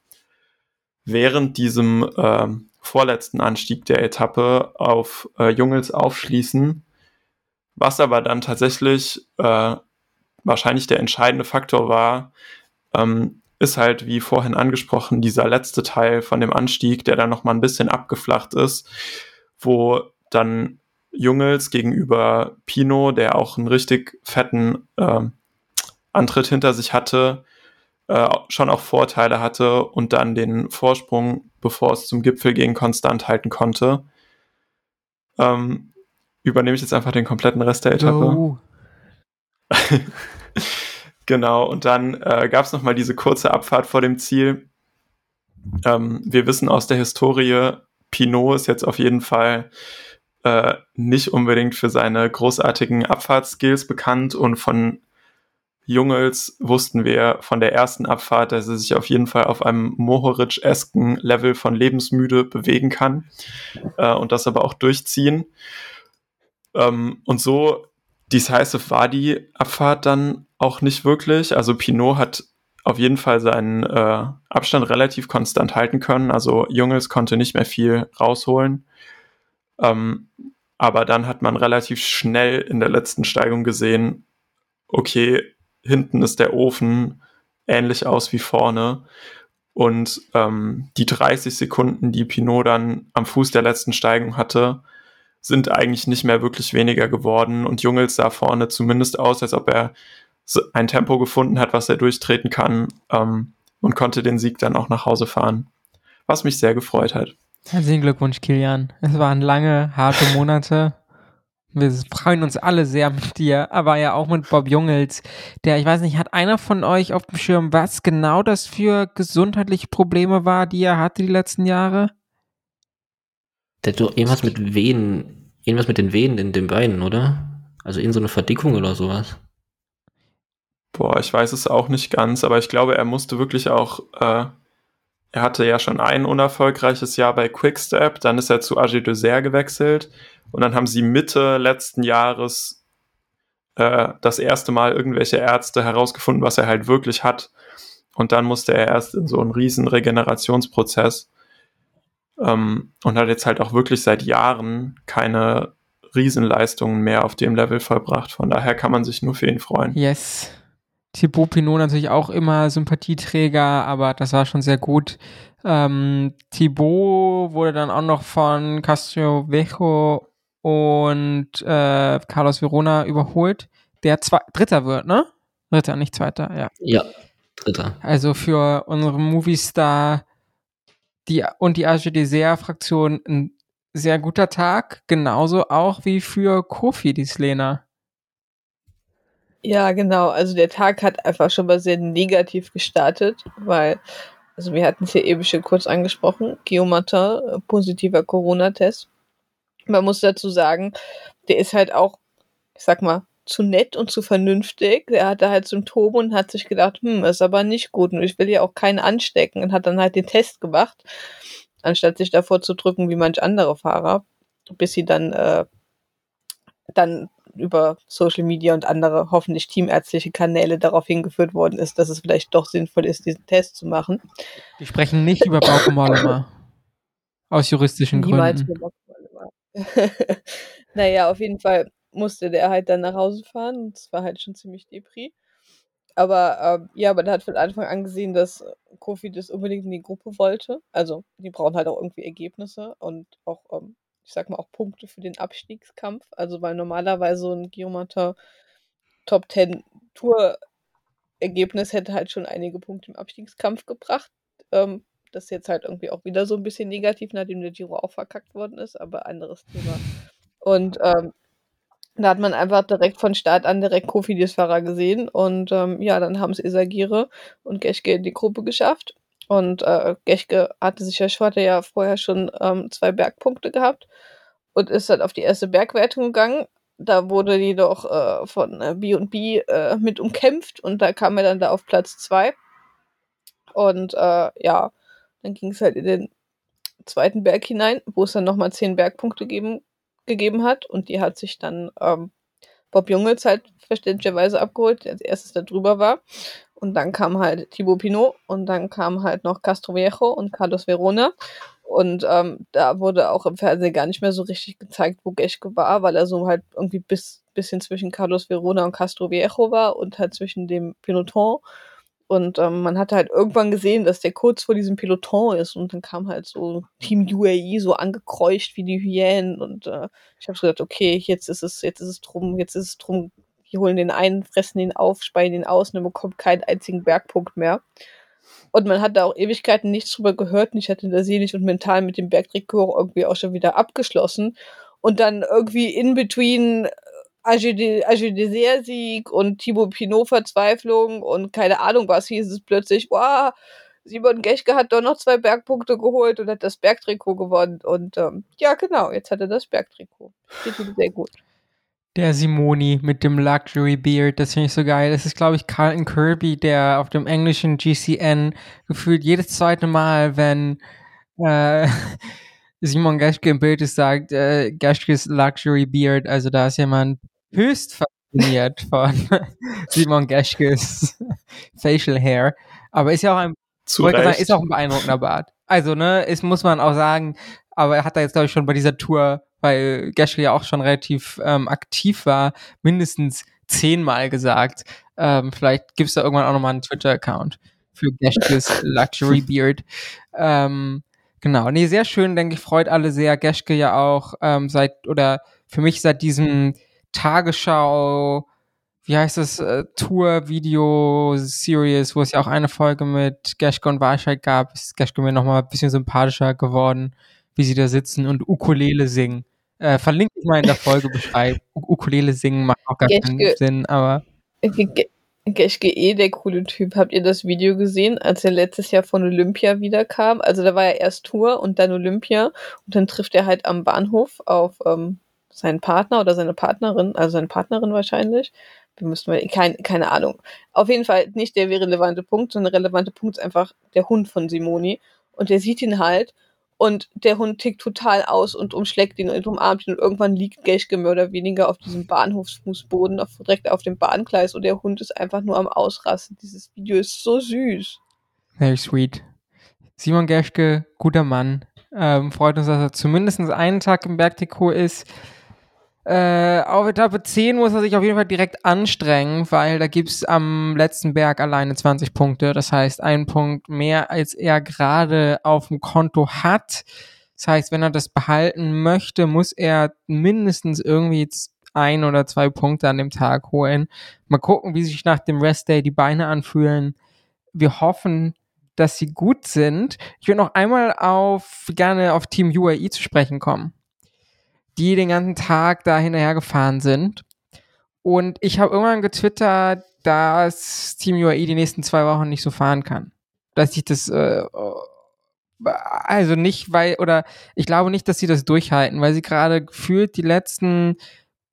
während diesem äh, vorletzten Anstieg der Etappe auf äh, Jungels aufschließen, was aber dann tatsächlich äh, wahrscheinlich der entscheidende Faktor war, ähm, ist halt, wie vorhin angesprochen, dieser letzte Teil von dem Anstieg, der dann nochmal ein bisschen abgeflacht ist, wo dann Jungels gegenüber Pino, der auch einen richtig fetten äh, Antritt hinter sich hatte, äh, schon auch Vorteile hatte und dann den Vorsprung, bevor es zum Gipfel ging, konstant halten konnte. Ähm, übernehme ich jetzt einfach den kompletten Rest der Etappe. Oh. (laughs) Genau, und dann äh, gab es nochmal diese kurze Abfahrt vor dem Ziel. Ähm, wir wissen aus der Historie, Pinot ist jetzt auf jeden Fall äh, nicht unbedingt für seine großartigen Abfahrtskills bekannt und von Jungels wussten wir von der ersten Abfahrt, dass er sich auf jeden Fall auf einem Mohoric-esken Level von lebensmüde bewegen kann äh, und das aber auch durchziehen. Ähm, und so decisive war die Abfahrt dann auch nicht wirklich. Also Pinot hat auf jeden Fall seinen äh, Abstand relativ konstant halten können. Also Jungels konnte nicht mehr viel rausholen. Ähm, aber dann hat man relativ schnell in der letzten Steigung gesehen, okay, hinten ist der Ofen ähnlich aus wie vorne. Und ähm, die 30 Sekunden, die Pinot dann am Fuß der letzten Steigung hatte, sind eigentlich nicht mehr wirklich weniger geworden. Und Jungels sah vorne zumindest aus, als ob er ein Tempo gefunden hat, was er durchtreten kann ähm, und konnte den Sieg dann auch nach Hause fahren. Was mich sehr gefreut hat. Herzlichen Glückwunsch, Kilian. Es waren lange, harte Monate. Wir freuen uns alle sehr mit dir, aber ja auch mit Bob Jungels, der, ich weiß nicht, hat einer von euch auf dem Schirm, was genau das für gesundheitliche Probleme war, die er hatte die letzten Jahre? Der hat doch irgendwas mit Venen, irgendwas mit den Venen in den Beinen, oder? Also in so eine Verdickung oder sowas. Boah, ich weiß es auch nicht ganz, aber ich glaube, er musste wirklich auch, äh, er hatte ja schon ein unerfolgreiches Jahr bei Quickstep, dann ist er zu AG Dessert gewechselt und dann haben sie Mitte letzten Jahres äh, das erste Mal irgendwelche Ärzte herausgefunden, was er halt wirklich hat. Und dann musste er erst in so einen riesen Regenerationsprozess ähm, und hat jetzt halt auch wirklich seit Jahren keine Riesenleistungen mehr auf dem Level vollbracht. Von daher kann man sich nur für ihn freuen. Yes. Thibaut Pinot natürlich auch immer Sympathieträger, aber das war schon sehr gut. Ähm, Thibaut wurde dann auch noch von Castro Vejo und äh, Carlos Verona überholt, der zwei, Dritter wird, ne? Dritter, nicht Zweiter, ja. Ja, Dritter. Also für unsere Movistar die, und die AG Dessert-Fraktion ein sehr guter Tag, genauso auch wie für Kofi, die Slena. Ja, genau. Also der Tag hat einfach schon mal sehr negativ gestartet, weil, also wir hatten es ja eben schon kurz angesprochen, Guillaume Martin, äh, positiver Corona-Test. Man muss dazu sagen, der ist halt auch, ich sag mal, zu nett und zu vernünftig. Der hatte halt Symptome und hat sich gedacht, hm, ist aber nicht gut und ich will ja auch keinen anstecken und hat dann halt den Test gemacht, anstatt sich davor zu drücken wie manch andere Fahrer, bis sie dann, äh, dann über Social Media und andere hoffentlich teamärztliche Kanäle darauf hingeführt worden ist, dass es vielleicht doch sinnvoll ist, diesen Test zu machen. Wir sprechen nicht über Bauchmolema. Aus juristischen Niemals Gründen. (laughs) naja, auf jeden Fall musste der halt dann nach Hause fahren. Das war halt schon ziemlich depri. Aber ähm, ja, man hat von Anfang an gesehen, dass Kofi das unbedingt in die Gruppe wollte. Also die brauchen halt auch irgendwie Ergebnisse und auch, ähm, ich sag mal, auch Punkte für den Abstiegskampf. Also weil normalerweise so ein Geomata Top 10 Tour Ergebnis hätte halt schon einige Punkte im Abstiegskampf gebracht. Ähm, das ist jetzt halt irgendwie auch wieder so ein bisschen negativ, nachdem der Giro auch verkackt worden ist, aber anderes Thema. Und ähm, da hat man einfach direkt von Start an direkt Kofidis-Fahrer gesehen. Und ähm, ja, dann haben es Isagire und Geschke in die Gruppe geschafft. Und äh, Geschke hatte sich ja, hatte ja vorher schon ähm, zwei Bergpunkte gehabt und ist dann auf die erste Bergwertung gegangen. Da wurde die doch äh, von äh, B&B äh, mit umkämpft und da kam er dann da auf Platz zwei. Und äh, ja, dann ging es halt in den zweiten Berg hinein, wo es dann nochmal zehn Bergpunkte geben gegeben hat und die hat sich dann ähm, Bob Jungels halt verständlicherweise abgeholt, der als erstes da drüber war. Und dann kam halt Thibaut Pinot und dann kam halt noch Castro Viejo und Carlos Verona. Und ähm, da wurde auch im Fernsehen gar nicht mehr so richtig gezeigt, wo Geschke war, weil er so halt irgendwie bis bisschen zwischen Carlos Verona und Castro Viejo war und halt zwischen dem Piloton und ähm, man hatte halt irgendwann gesehen, dass der kurz vor diesem Peloton ist und dann kam halt so Team UAE so angekreucht wie die Hyänen und äh, ich habe gedacht, okay, jetzt ist es, jetzt ist es drum, jetzt ist es drum, die holen den einen, fressen den auf, speien den aus und er bekommt keinen einzigen Bergpunkt mehr. Und man hat da auch Ewigkeiten nichts drüber gehört und ich hatte da seelisch und mental mit dem Bergtrikot irgendwie auch schon wieder abgeschlossen. Und dann irgendwie in between Agidesier-Sieg und Thibaut Pinot-Verzweiflung und keine Ahnung was, hieß es plötzlich, wow, Simon Geschke hat doch noch zwei Bergpunkte geholt und hat das Bergtrikot gewonnen. Und ähm, ja, genau, jetzt hat er das Bergtrikot. Geht ihm sehr gut. Der Simoni mit dem Luxury Beard, das finde ich so geil. Das ist, glaube ich, Carlton Kirby, der auf dem englischen GCN gefühlt jedes zweite Mal, wenn äh, (laughs) Simon Geschke im Bild ist, sagt, äh, Geschkes Luxury Beard. Also da ist jemand höchst fasziniert von (laughs) Simon Geschkes Facial Hair. Aber ist ja auch ein, sagen, ist auch ein beeindruckender Bart. Also, ne, ist, muss man auch sagen, aber er hat da jetzt, glaube ich, schon bei dieser Tour, weil Geschke ja auch schon relativ ähm, aktiv war, mindestens zehnmal gesagt. Ähm, vielleicht gibt es da irgendwann auch nochmal einen Twitter-Account für Geschkes Luxury (laughs) Beard. Ähm, Genau, nee, sehr schön, denke ich, freut alle sehr. Geschke ja auch ähm, seit, oder für mich seit diesem Tagesschau, wie heißt das, äh, Tour-Video-Series, wo es ja auch eine Folge mit Geschke und Warscheid gab, ist Geschke mir nochmal ein bisschen sympathischer geworden, wie sie da sitzen und Ukulele singen. Äh, verlinke ich mal in der Folge beschreiben. Ukulele singen macht auch gar Geschke, keinen Sinn, aber. Geschke eh der coole Typ. Habt ihr das Video gesehen, als er letztes Jahr von Olympia wiederkam? Also da war er erst Tour und dann Olympia und dann trifft er halt am Bahnhof auf ähm, seinen Partner oder seine Partnerin, also seine Partnerin wahrscheinlich. Wir müssen mal, kein, keine Ahnung. Auf jeden Fall nicht der relevante Punkt, sondern der relevante Punkt ist einfach der Hund von Simoni. Und der sieht ihn halt und der Hund tickt total aus und umschlägt ihn und umarmt ihn und irgendwann liegt Geschke mehr oder weniger auf diesem Bahnhofsfußboden, auf, direkt auf dem Bahngleis und der Hund ist einfach nur am Ausrasten. Dieses Video ist so süß. Very sweet. Simon Geschke, guter Mann. Ähm, freut uns, dass er zumindest einen Tag im Bergtrikot ist. Äh, auf Etappe 10 muss er sich auf jeden Fall direkt anstrengen, weil da gibt es am letzten Berg alleine 20 Punkte. Das heißt, ein Punkt mehr, als er gerade auf dem Konto hat. Das heißt, wenn er das behalten möchte, muss er mindestens irgendwie ein oder zwei Punkte an dem Tag holen. Mal gucken, wie sich nach dem Rest Day die Beine anfühlen. Wir hoffen, dass sie gut sind. Ich würde noch einmal auf gerne auf Team UAE zu sprechen kommen die den ganzen Tag da hinterher gefahren sind. Und ich habe irgendwann getwittert, dass Team UAE die nächsten zwei Wochen nicht so fahren kann. Dass ich das äh, also nicht, weil, oder ich glaube nicht, dass sie das durchhalten, weil sie gerade gefühlt die letzten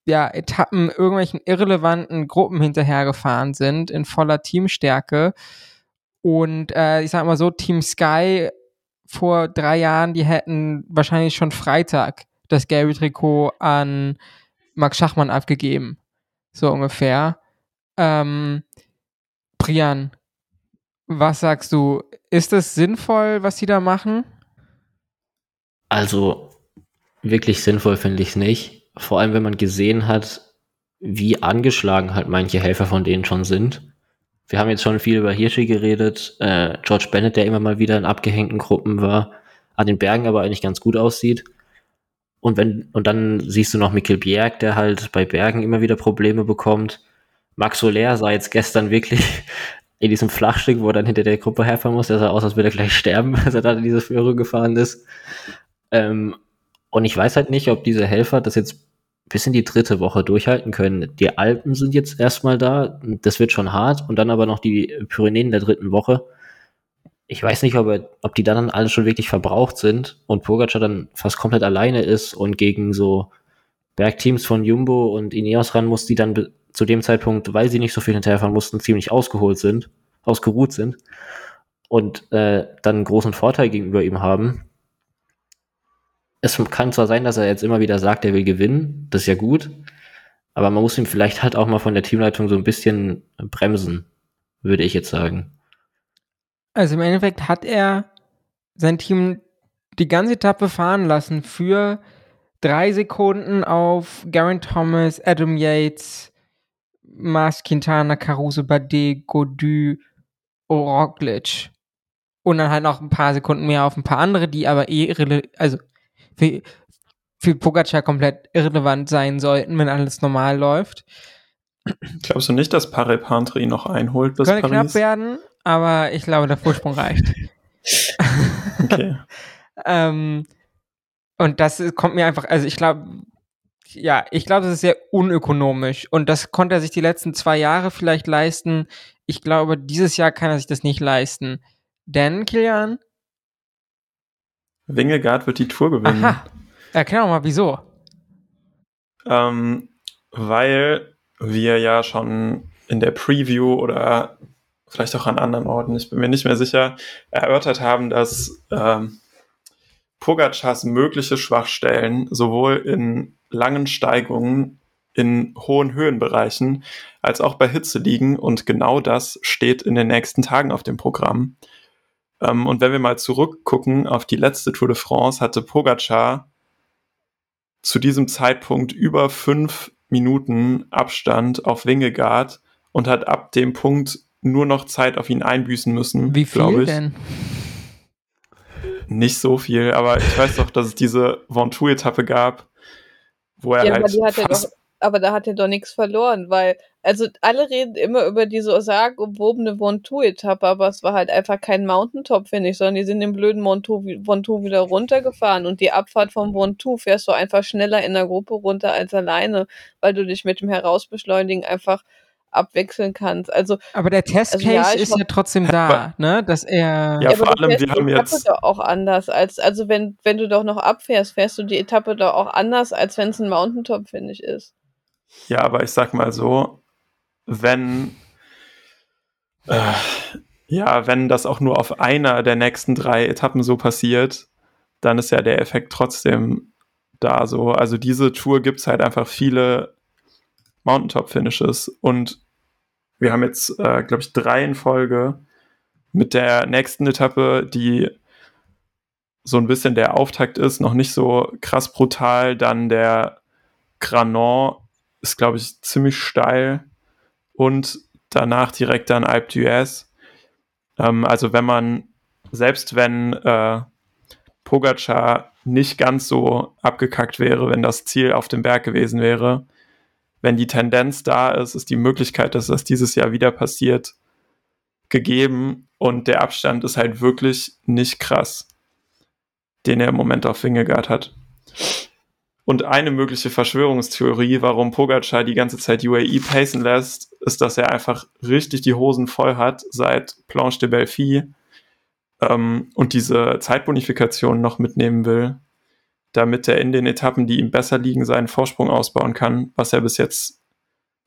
ja, Etappen irgendwelchen irrelevanten Gruppen hinterhergefahren sind in voller Teamstärke. Und äh, ich sag mal so, Team Sky vor drei Jahren, die hätten wahrscheinlich schon Freitag das gelbe Trikot an Max Schachmann abgegeben. So ungefähr. Ähm, Prian, was sagst du? Ist es sinnvoll, was sie da machen? Also, wirklich sinnvoll finde ich es nicht. Vor allem, wenn man gesehen hat, wie angeschlagen halt manche Helfer von denen schon sind. Wir haben jetzt schon viel über Hirschi geredet. Äh, George Bennett, der immer mal wieder in abgehängten Gruppen war, an den Bergen aber eigentlich ganz gut aussieht. Und wenn, und dann siehst du noch Mikkel Bjerg, der halt bei Bergen immer wieder Probleme bekommt. Max Soler sah jetzt gestern wirklich (laughs) in diesem Flachstück, wo er dann hinter der Gruppe herfahren muss, der sah aus, als würde er gleich sterben, (laughs) als er da in diese Führung gefahren ist. Ähm, und ich weiß halt nicht, ob diese Helfer das jetzt bis in die dritte Woche durchhalten können. Die Alpen sind jetzt erstmal da, das wird schon hart, und dann aber noch die Pyrenäen der dritten Woche. Ich weiß nicht, ob, er, ob die dann alle schon wirklich verbraucht sind und Pogacar dann fast komplett alleine ist und gegen so Bergteams von Jumbo und Ineos ran muss, die dann zu dem Zeitpunkt, weil sie nicht so viel hinterherfahren mussten, ziemlich ausgeholt sind, ausgeruht sind und äh, dann einen großen Vorteil gegenüber ihm haben. Es kann zwar sein, dass er jetzt immer wieder sagt, er will gewinnen, das ist ja gut, aber man muss ihm vielleicht halt auch mal von der Teamleitung so ein bisschen bremsen, würde ich jetzt sagen. Also im Endeffekt hat er sein Team die ganze Etappe fahren lassen für drei Sekunden auf Garen Thomas, Adam Yates, Mars Quintana, Caruso Bade, Godu, Roglic. Und dann halt noch ein paar Sekunden mehr auf ein paar andere, die aber eh also für, für Pogacar komplett irrelevant sein sollten, wenn alles normal läuft. Glaubst du nicht, dass Pare Pantry noch einholt bis Könnte Paris? knapp werden, aber ich glaube, der Vorsprung reicht. (laughs) okay. (laughs) ähm, und das kommt mir einfach, also ich glaube, ja, ich glaube, das ist sehr unökonomisch. Und das konnte er sich die letzten zwei Jahre vielleicht leisten. Ich glaube, dieses Jahr kann er sich das nicht leisten. Denn, Kilian? Wingegaard wird die Tour gewinnen. Aha. Erklär doch mal, wieso. Ähm, weil wir ja schon in der Preview oder vielleicht auch an anderen Orten, ich bin mir nicht mehr sicher, erörtert haben, dass ähm, Pogacars mögliche Schwachstellen sowohl in langen Steigungen in hohen Höhenbereichen als auch bei Hitze liegen und genau das steht in den nächsten Tagen auf dem Programm. Ähm, und wenn wir mal zurückgucken auf die letzte Tour de France, hatte Pogacar zu diesem Zeitpunkt über fünf Minuten Abstand auf Wingegaard und hat ab dem Punkt nur noch Zeit auf ihn einbüßen müssen. Wie viel ich. denn? Nicht so viel, aber ich weiß doch, dass es diese Ventoux-Etappe gab, wo er ja, halt aber, doch, aber da hat er doch nichts verloren, weil, also alle reden immer über diese sagenumwobene Ventoux-Etappe, aber es war halt einfach kein Mountaintop, finde ich, sondern die sind den blöden Ventoux, Ventoux wieder runtergefahren und die Abfahrt vom Ventoux fährst du einfach schneller in der Gruppe runter als alleine, weil du dich mit dem Herausbeschleunigen einfach abwechseln kannst. Also, aber der Testcase also, ja, ist ja trotzdem da, ne? Dass er. Ja, vor allem, wir haben jetzt. Doch auch anders als, also wenn, wenn du doch noch abfährst, fährst du die Etappe doch auch anders, als wenn es ein Mountaintop, finde ich, ist. Ja, aber ich sag mal so, wenn. Äh, ja, wenn das auch nur auf einer der nächsten drei Etappen so passiert, dann ist ja der Effekt trotzdem da so. Also diese Tour gibt es halt einfach viele Mountaintop-Finishes und wir haben jetzt, äh, glaube ich, drei in Folge mit der nächsten Etappe, die so ein bisschen der Auftakt ist, noch nicht so krass brutal. Dann der Granon ist, glaube ich, ziemlich steil und danach direkt dann Alpe d'Huez. Ähm, also wenn man, selbst wenn äh, Pogacar nicht ganz so abgekackt wäre, wenn das Ziel auf dem Berg gewesen wäre, wenn die Tendenz da ist, ist die Möglichkeit, dass das dieses Jahr wieder passiert, gegeben und der Abstand ist halt wirklich nicht krass, den er im Moment auf Wingegaard hat. Und eine mögliche Verschwörungstheorie, warum Pogacar die ganze Zeit UAE pacen lässt, ist, dass er einfach richtig die Hosen voll hat seit Planche de Belfi ähm, und diese Zeitbonifikation noch mitnehmen will, damit er in den Etappen, die ihm besser liegen, seinen Vorsprung ausbauen kann, was er bis jetzt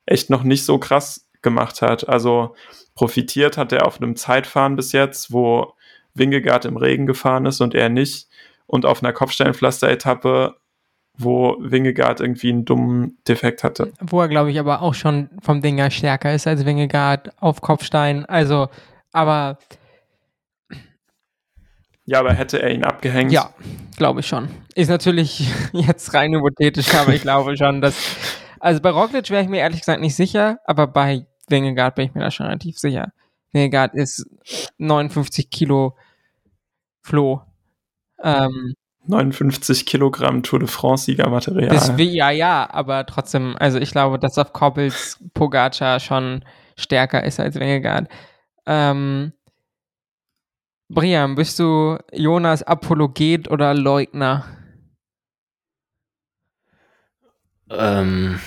echt noch nicht so krass gemacht hat. Also profitiert hat er auf einem Zeitfahren bis jetzt, wo Wingegaard im Regen gefahren ist und er nicht. Und auf einer Kopfsteinpflaster-Etappe, wo Wingegaard irgendwie einen dummen Defekt hatte. Wo er, glaube ich, aber auch schon vom Ding her stärker ist als Wingegaard auf Kopfstein. Also, aber ja, aber hätte er ihn abgehängt? Ja, glaube ich schon. Ist natürlich (laughs) jetzt rein hypothetisch, aber ich glaube schon, dass. Also bei Roglic wäre ich mir ehrlich gesagt nicht sicher, aber bei Wingegaard bin ich mir da schon relativ sicher. Wingegaard ist 59 Kilo Flo. Ähm, 59 Kilogramm Tour de France-Siegermaterial. Ja, ja, aber trotzdem, also ich glaube, dass auf Koppels Pogacar schon stärker ist als Wingegaard. Ähm, Brian, bist du Jonas Apologet oder Leugner? Ähm,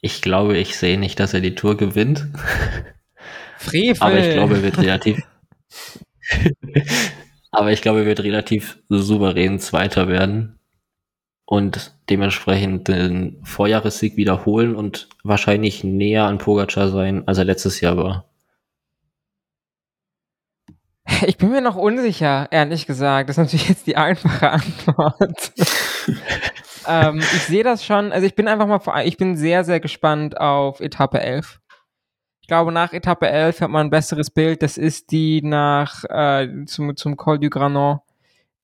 ich glaube, ich sehe nicht, dass er die Tour gewinnt. Frevel. Aber ich glaube, er wird relativ. (laughs) aber ich glaube, er wird relativ souverän Zweiter werden und dementsprechend den Vorjahressieg wiederholen und wahrscheinlich näher an Pogacar sein, als er letztes Jahr war. (laughs) Ich bin mir noch unsicher, ehrlich gesagt. Das ist natürlich jetzt die einfache Antwort. (laughs) ähm, ich sehe das schon, also ich bin einfach mal, ich bin sehr, sehr gespannt auf Etappe 11. Ich glaube, nach Etappe 11 hat man ein besseres Bild. Das ist die nach, äh, zum, zum Col du Granon,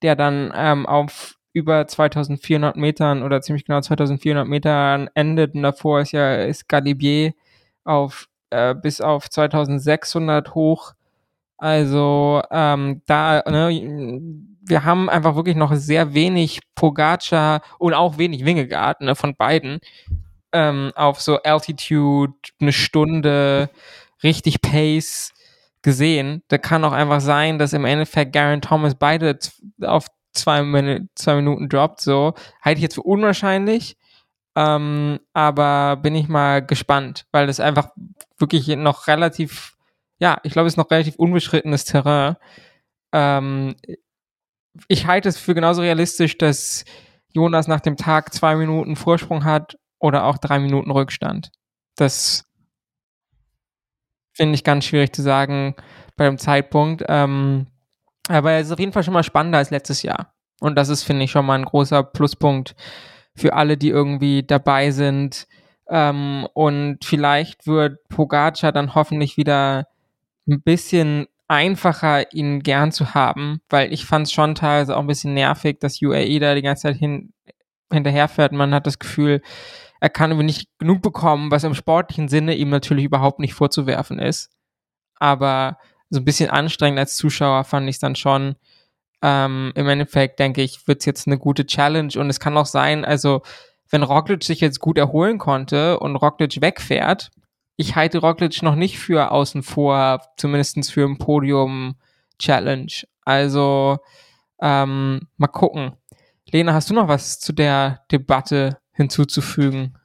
der dann ähm, auf über 2400 Metern oder ziemlich genau 2400 Metern endet. Und davor ist ja ist Galibier auf, äh, bis auf 2600 hoch also ähm, da, ne, wir haben einfach wirklich noch sehr wenig Pogacar und auch wenig Wingegaard ne, von beiden ähm, auf so Altitude, eine Stunde, richtig Pace gesehen. Da kann auch einfach sein, dass im Endeffekt Garen Thomas beide auf zwei, Min zwei Minuten droppt. So halte ich jetzt für unwahrscheinlich. Ähm, aber bin ich mal gespannt, weil das einfach wirklich noch relativ ja, ich glaube, es ist noch relativ unbeschrittenes Terrain. Ähm, ich halte es für genauso realistisch, dass Jonas nach dem Tag zwei Minuten Vorsprung hat oder auch drei Minuten Rückstand. Das finde ich ganz schwierig zu sagen bei dem Zeitpunkt. Ähm, aber es ist auf jeden Fall schon mal spannender als letztes Jahr. Und das ist, finde ich, schon mal ein großer Pluspunkt für alle, die irgendwie dabei sind. Ähm, und vielleicht wird Pogacar dann hoffentlich wieder ein bisschen einfacher, ihn gern zu haben, weil ich fand es schon teilweise auch ein bisschen nervig, dass UAE da die ganze Zeit hin, hinterherfährt. Man hat das Gefühl, er kann nicht genug bekommen, was im sportlichen Sinne ihm natürlich überhaupt nicht vorzuwerfen ist. Aber so ein bisschen anstrengend als Zuschauer fand ich es dann schon. Ähm, Im Endeffekt denke ich, wird es jetzt eine gute Challenge und es kann auch sein, also wenn Roglic sich jetzt gut erholen konnte und Roglic wegfährt, ich halte Roglic noch nicht für außen vor, zumindest für ein Podium-Challenge. Also ähm, mal gucken. Lena, hast du noch was zu der Debatte hinzuzufügen?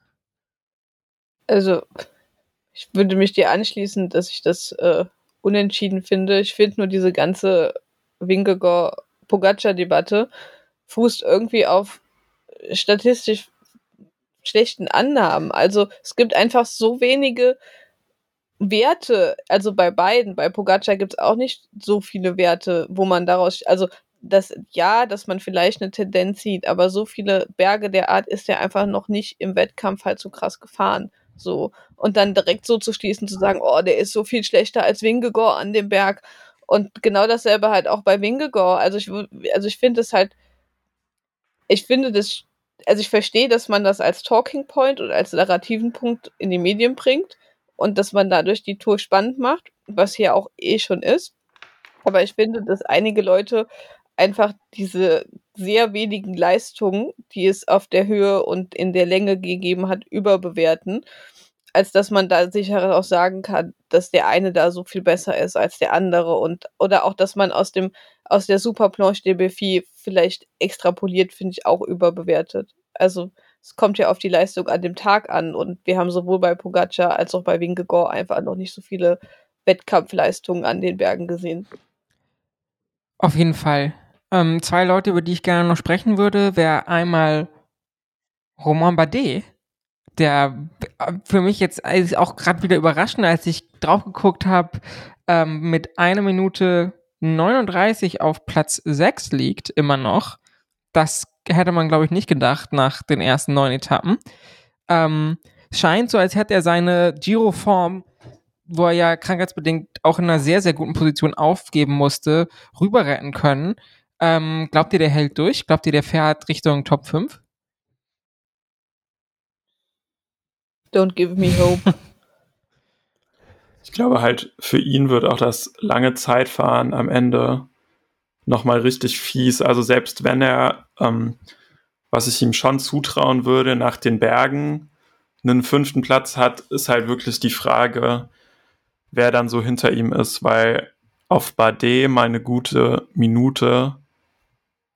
Also, ich würde mich dir anschließen, dass ich das äh, unentschieden finde. Ich finde nur diese ganze Wingegaard-Pogacar-Debatte fußt irgendwie auf statistisch schlechten Annahmen. Also es gibt einfach so wenige Werte, also bei beiden, bei Pogacar gibt es auch nicht so viele Werte, wo man daraus, also das, ja, dass man vielleicht eine Tendenz sieht, aber so viele Berge der Art ist er einfach noch nicht im Wettkampf halt so krass gefahren. So. Und dann direkt so zu schließen, zu sagen, oh, der ist so viel schlechter als Wingegor an dem Berg. Und genau dasselbe halt auch bei Wingegor. Also ich, also ich finde es halt, ich finde das also ich verstehe, dass man das als Talking Point oder als narrativen Punkt in die Medien bringt und dass man dadurch die Tour spannend macht, was hier auch eh schon ist. Aber ich finde, dass einige Leute einfach diese sehr wenigen Leistungen, die es auf der Höhe und in der Länge gegeben hat, überbewerten, als dass man da sicher auch sagen kann, dass der eine da so viel besser ist als der andere und oder auch, dass man aus dem aus der Superplanche de Béfi vielleicht extrapoliert, finde ich auch überbewertet. Also es kommt ja auf die Leistung an dem Tag an und wir haben sowohl bei Pogacar als auch bei Wingegor einfach noch nicht so viele Wettkampfleistungen an den Bergen gesehen. Auf jeden Fall. Ähm, zwei Leute, über die ich gerne noch sprechen würde, wäre einmal Romain Bardet, der für mich jetzt auch gerade wieder überraschend, als ich drauf geguckt habe, ähm, mit einer Minute 39 auf Platz 6 liegt, immer noch. Das hätte man, glaube ich, nicht gedacht nach den ersten neun Etappen. Ähm, scheint so, als hätte er seine Giro-Form, wo er ja krankheitsbedingt auch in einer sehr, sehr guten Position aufgeben musste, rüber retten können. Ähm, glaubt ihr, der hält durch? Glaubt ihr, der fährt Richtung Top 5? Don't give me hope. (laughs) Ich glaube halt, für ihn wird auch das lange Zeitfahren am Ende nochmal richtig fies. Also selbst wenn er, ähm, was ich ihm schon zutrauen würde, nach den Bergen einen fünften Platz hat, ist halt wirklich die Frage, wer dann so hinter ihm ist, weil auf Bardet meine gute Minute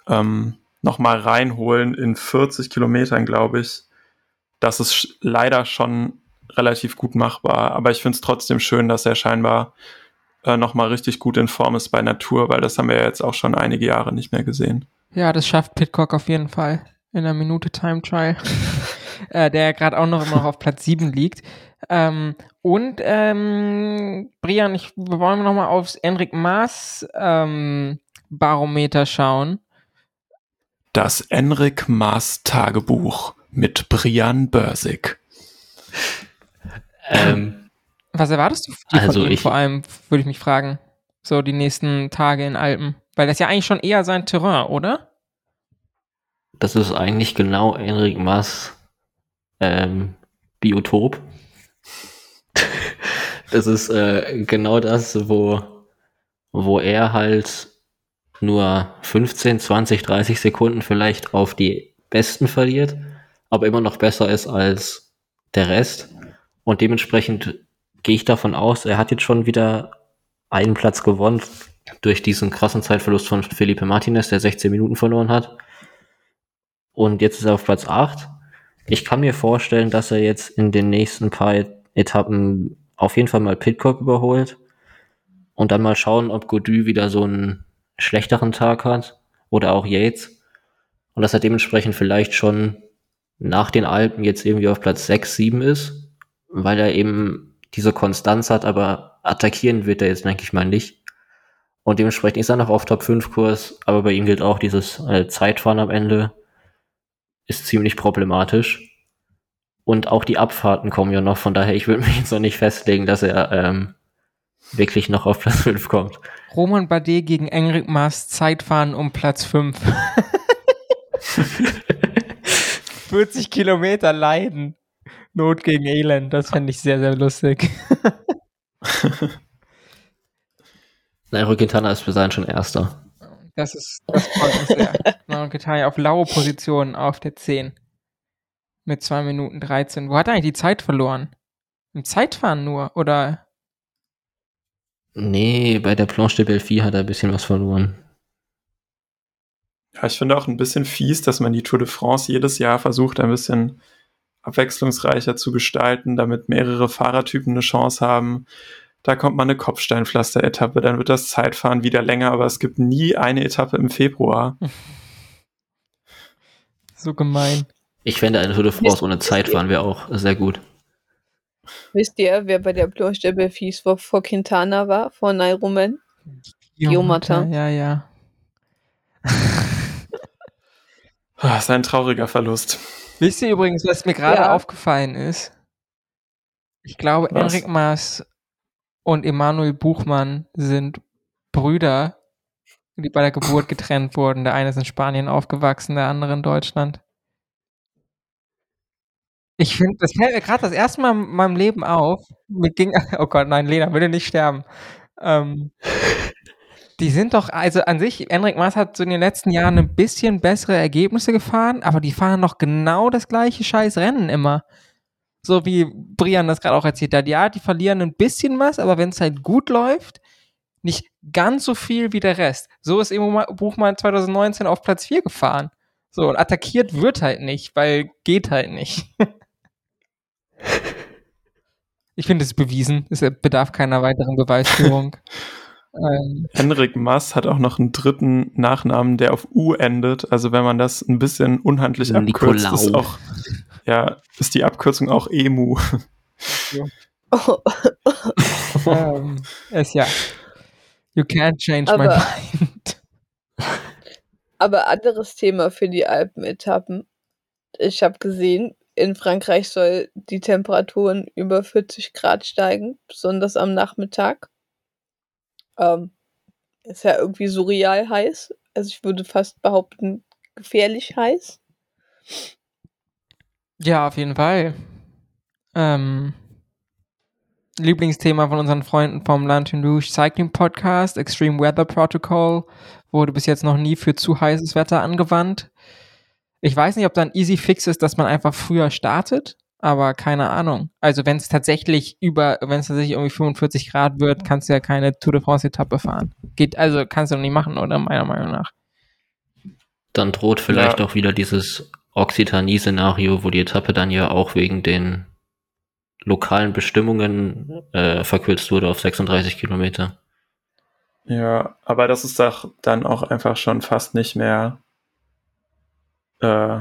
ähm, nochmal reinholen in 40 Kilometern, glaube ich, das ist leider schon relativ gut machbar. Aber ich finde es trotzdem schön, dass er scheinbar äh, nochmal richtig gut in Form ist bei Natur, weil das haben wir ja jetzt auch schon einige Jahre nicht mehr gesehen. Ja, das schafft Pitcock auf jeden Fall in einer Minute Time Trial, (laughs) äh, der gerade auch noch immer auf Platz 7 liegt. Ähm, und ähm, Brian, ich, wir wollen nochmal aufs Enric Maas ähm, Barometer schauen. Das Enric Maas Tagebuch mit Brian Börsig. Ähm, Was erwartest du also von ihm? Ich, vor allem, würde ich mich fragen. So die nächsten Tage in Alpen. Weil das ja eigentlich schon eher sein Terrain, oder? Das ist eigentlich genau Enric Maas ähm, Biotop. (laughs) das ist äh, genau das, wo, wo er halt nur 15, 20, 30 Sekunden vielleicht auf die Besten verliert, aber immer noch besser ist als der Rest. Und dementsprechend gehe ich davon aus, er hat jetzt schon wieder einen Platz gewonnen durch diesen krassen Zeitverlust von Felipe Martinez, der 16 Minuten verloren hat. Und jetzt ist er auf Platz 8. Ich kann mir vorstellen, dass er jetzt in den nächsten paar Etappen auf jeden Fall mal Pitcock überholt und dann mal schauen, ob Godu wieder so einen schlechteren Tag hat oder auch Yates und dass er dementsprechend vielleicht schon nach den Alpen jetzt irgendwie auf Platz 6, 7 ist, weil er eben diese Konstanz hat, aber attackieren wird er jetzt, denke ich mal, nicht. Und dementsprechend ist er noch auf Top 5 Kurs, aber bei ihm gilt auch dieses äh, Zeitfahren am Ende ist ziemlich problematisch. Und auch die Abfahrten kommen ja noch, von daher, ich würde (laughs) mich jetzt noch nicht festlegen, dass er ähm, wirklich noch auf Platz 5 kommt. Roman Bardet gegen Enric Maas Zeitfahren um Platz 5. (laughs) 40 Kilometer leiden. Not gegen Elend, das fände ich sehr, sehr lustig. (laughs) Nairo Quintana ist bis dahin schon Erster. Das ist, das freut mich sehr. (laughs) Nairo Quintana auf laue Position auf der 10. Mit 2 Minuten 13. Wo hat er eigentlich die Zeit verloren? Im Zeitfahren nur, oder? Nee, bei der Planche de Belfi hat er ein bisschen was verloren. Ja, ich finde auch ein bisschen fies, dass man die Tour de France jedes Jahr versucht, ein bisschen abwechslungsreicher zu gestalten, damit mehrere Fahrertypen eine Chance haben. Da kommt mal eine Kopfsteinpflaster-Etappe, dann wird das Zeitfahren wieder länger, aber es gibt nie eine Etappe im Februar. (laughs) So gemein. Ich fände eine Tour de France ohne Zeitfahren wäre auch sehr gut. Wisst ihr, wer bei der de Belfis vor, vor Quintana war, vor Nairoman? Jomata. Ja, ja. Das ist ein trauriger Verlust. Wisst ihr übrigens, was mir gerade ja. aufgefallen ist? Ich glaube, was? Enric Maas und Emanuel Buchmann sind Brüder, die bei der Geburt getrennt wurden. Der eine ist in Spanien aufgewachsen, der andere in Deutschland. Ich finde, das fällt mir gerade das erste Mal in meinem Leben auf. Mir ging, (laughs) oh Gott, nein, Lena, würde nicht sterben. Ähm, (laughs) die sind doch, also an sich, Enric Maas hat so in den letzten Jahren ein bisschen bessere Ergebnisse gefahren, aber die fahren noch genau das gleiche scheiß Rennen immer. So wie Brian das gerade auch erzählt hat. Ja, die verlieren ein bisschen was, aber wenn es halt gut läuft, nicht ganz so viel wie der Rest. So ist Emo Buchmann 2019 auf Platz 4 gefahren. So, und attackiert wird halt nicht, weil geht halt nicht. (laughs) ich finde es bewiesen. Es bedarf keiner weiteren Beweisführung. (laughs) Ähm. Henrik Mass hat auch noch einen dritten Nachnamen, der auf U endet. Also wenn man das ein bisschen unhandlich abkürzt, ist auch, ja, ist die Abkürzung auch Emu. Ja. Oh. um, ist ja. You can't change aber, my mind. (laughs) aber anderes Thema für die Alpenetappen. Ich habe gesehen, in Frankreich soll die Temperaturen über 40 Grad steigen, besonders am Nachmittag. Ähm, ist ja irgendwie surreal heiß. Also ich würde fast behaupten, gefährlich heiß. Ja, auf jeden Fall. Ähm, Lieblingsthema von unseren Freunden vom Lantern Rouge Cycling Podcast, Extreme Weather Protocol, wurde bis jetzt noch nie für zu heißes Wetter angewandt. Ich weiß nicht, ob da ein Easy Fix ist, dass man einfach früher startet, aber keine Ahnung. Also wenn es tatsächlich über, wenn es tatsächlich irgendwie 45 Grad wird, kannst du ja keine Tour de France Etappe fahren. Geht, also kannst du noch nicht machen, oder? Meiner Meinung nach. Dann droht vielleicht ja. auch wieder dieses Occitanie-Szenario, wo die Etappe dann ja auch wegen den lokalen Bestimmungen äh, verkürzt wurde auf 36 Kilometer. Ja, aber das ist doch dann auch einfach schon fast nicht mehr äh,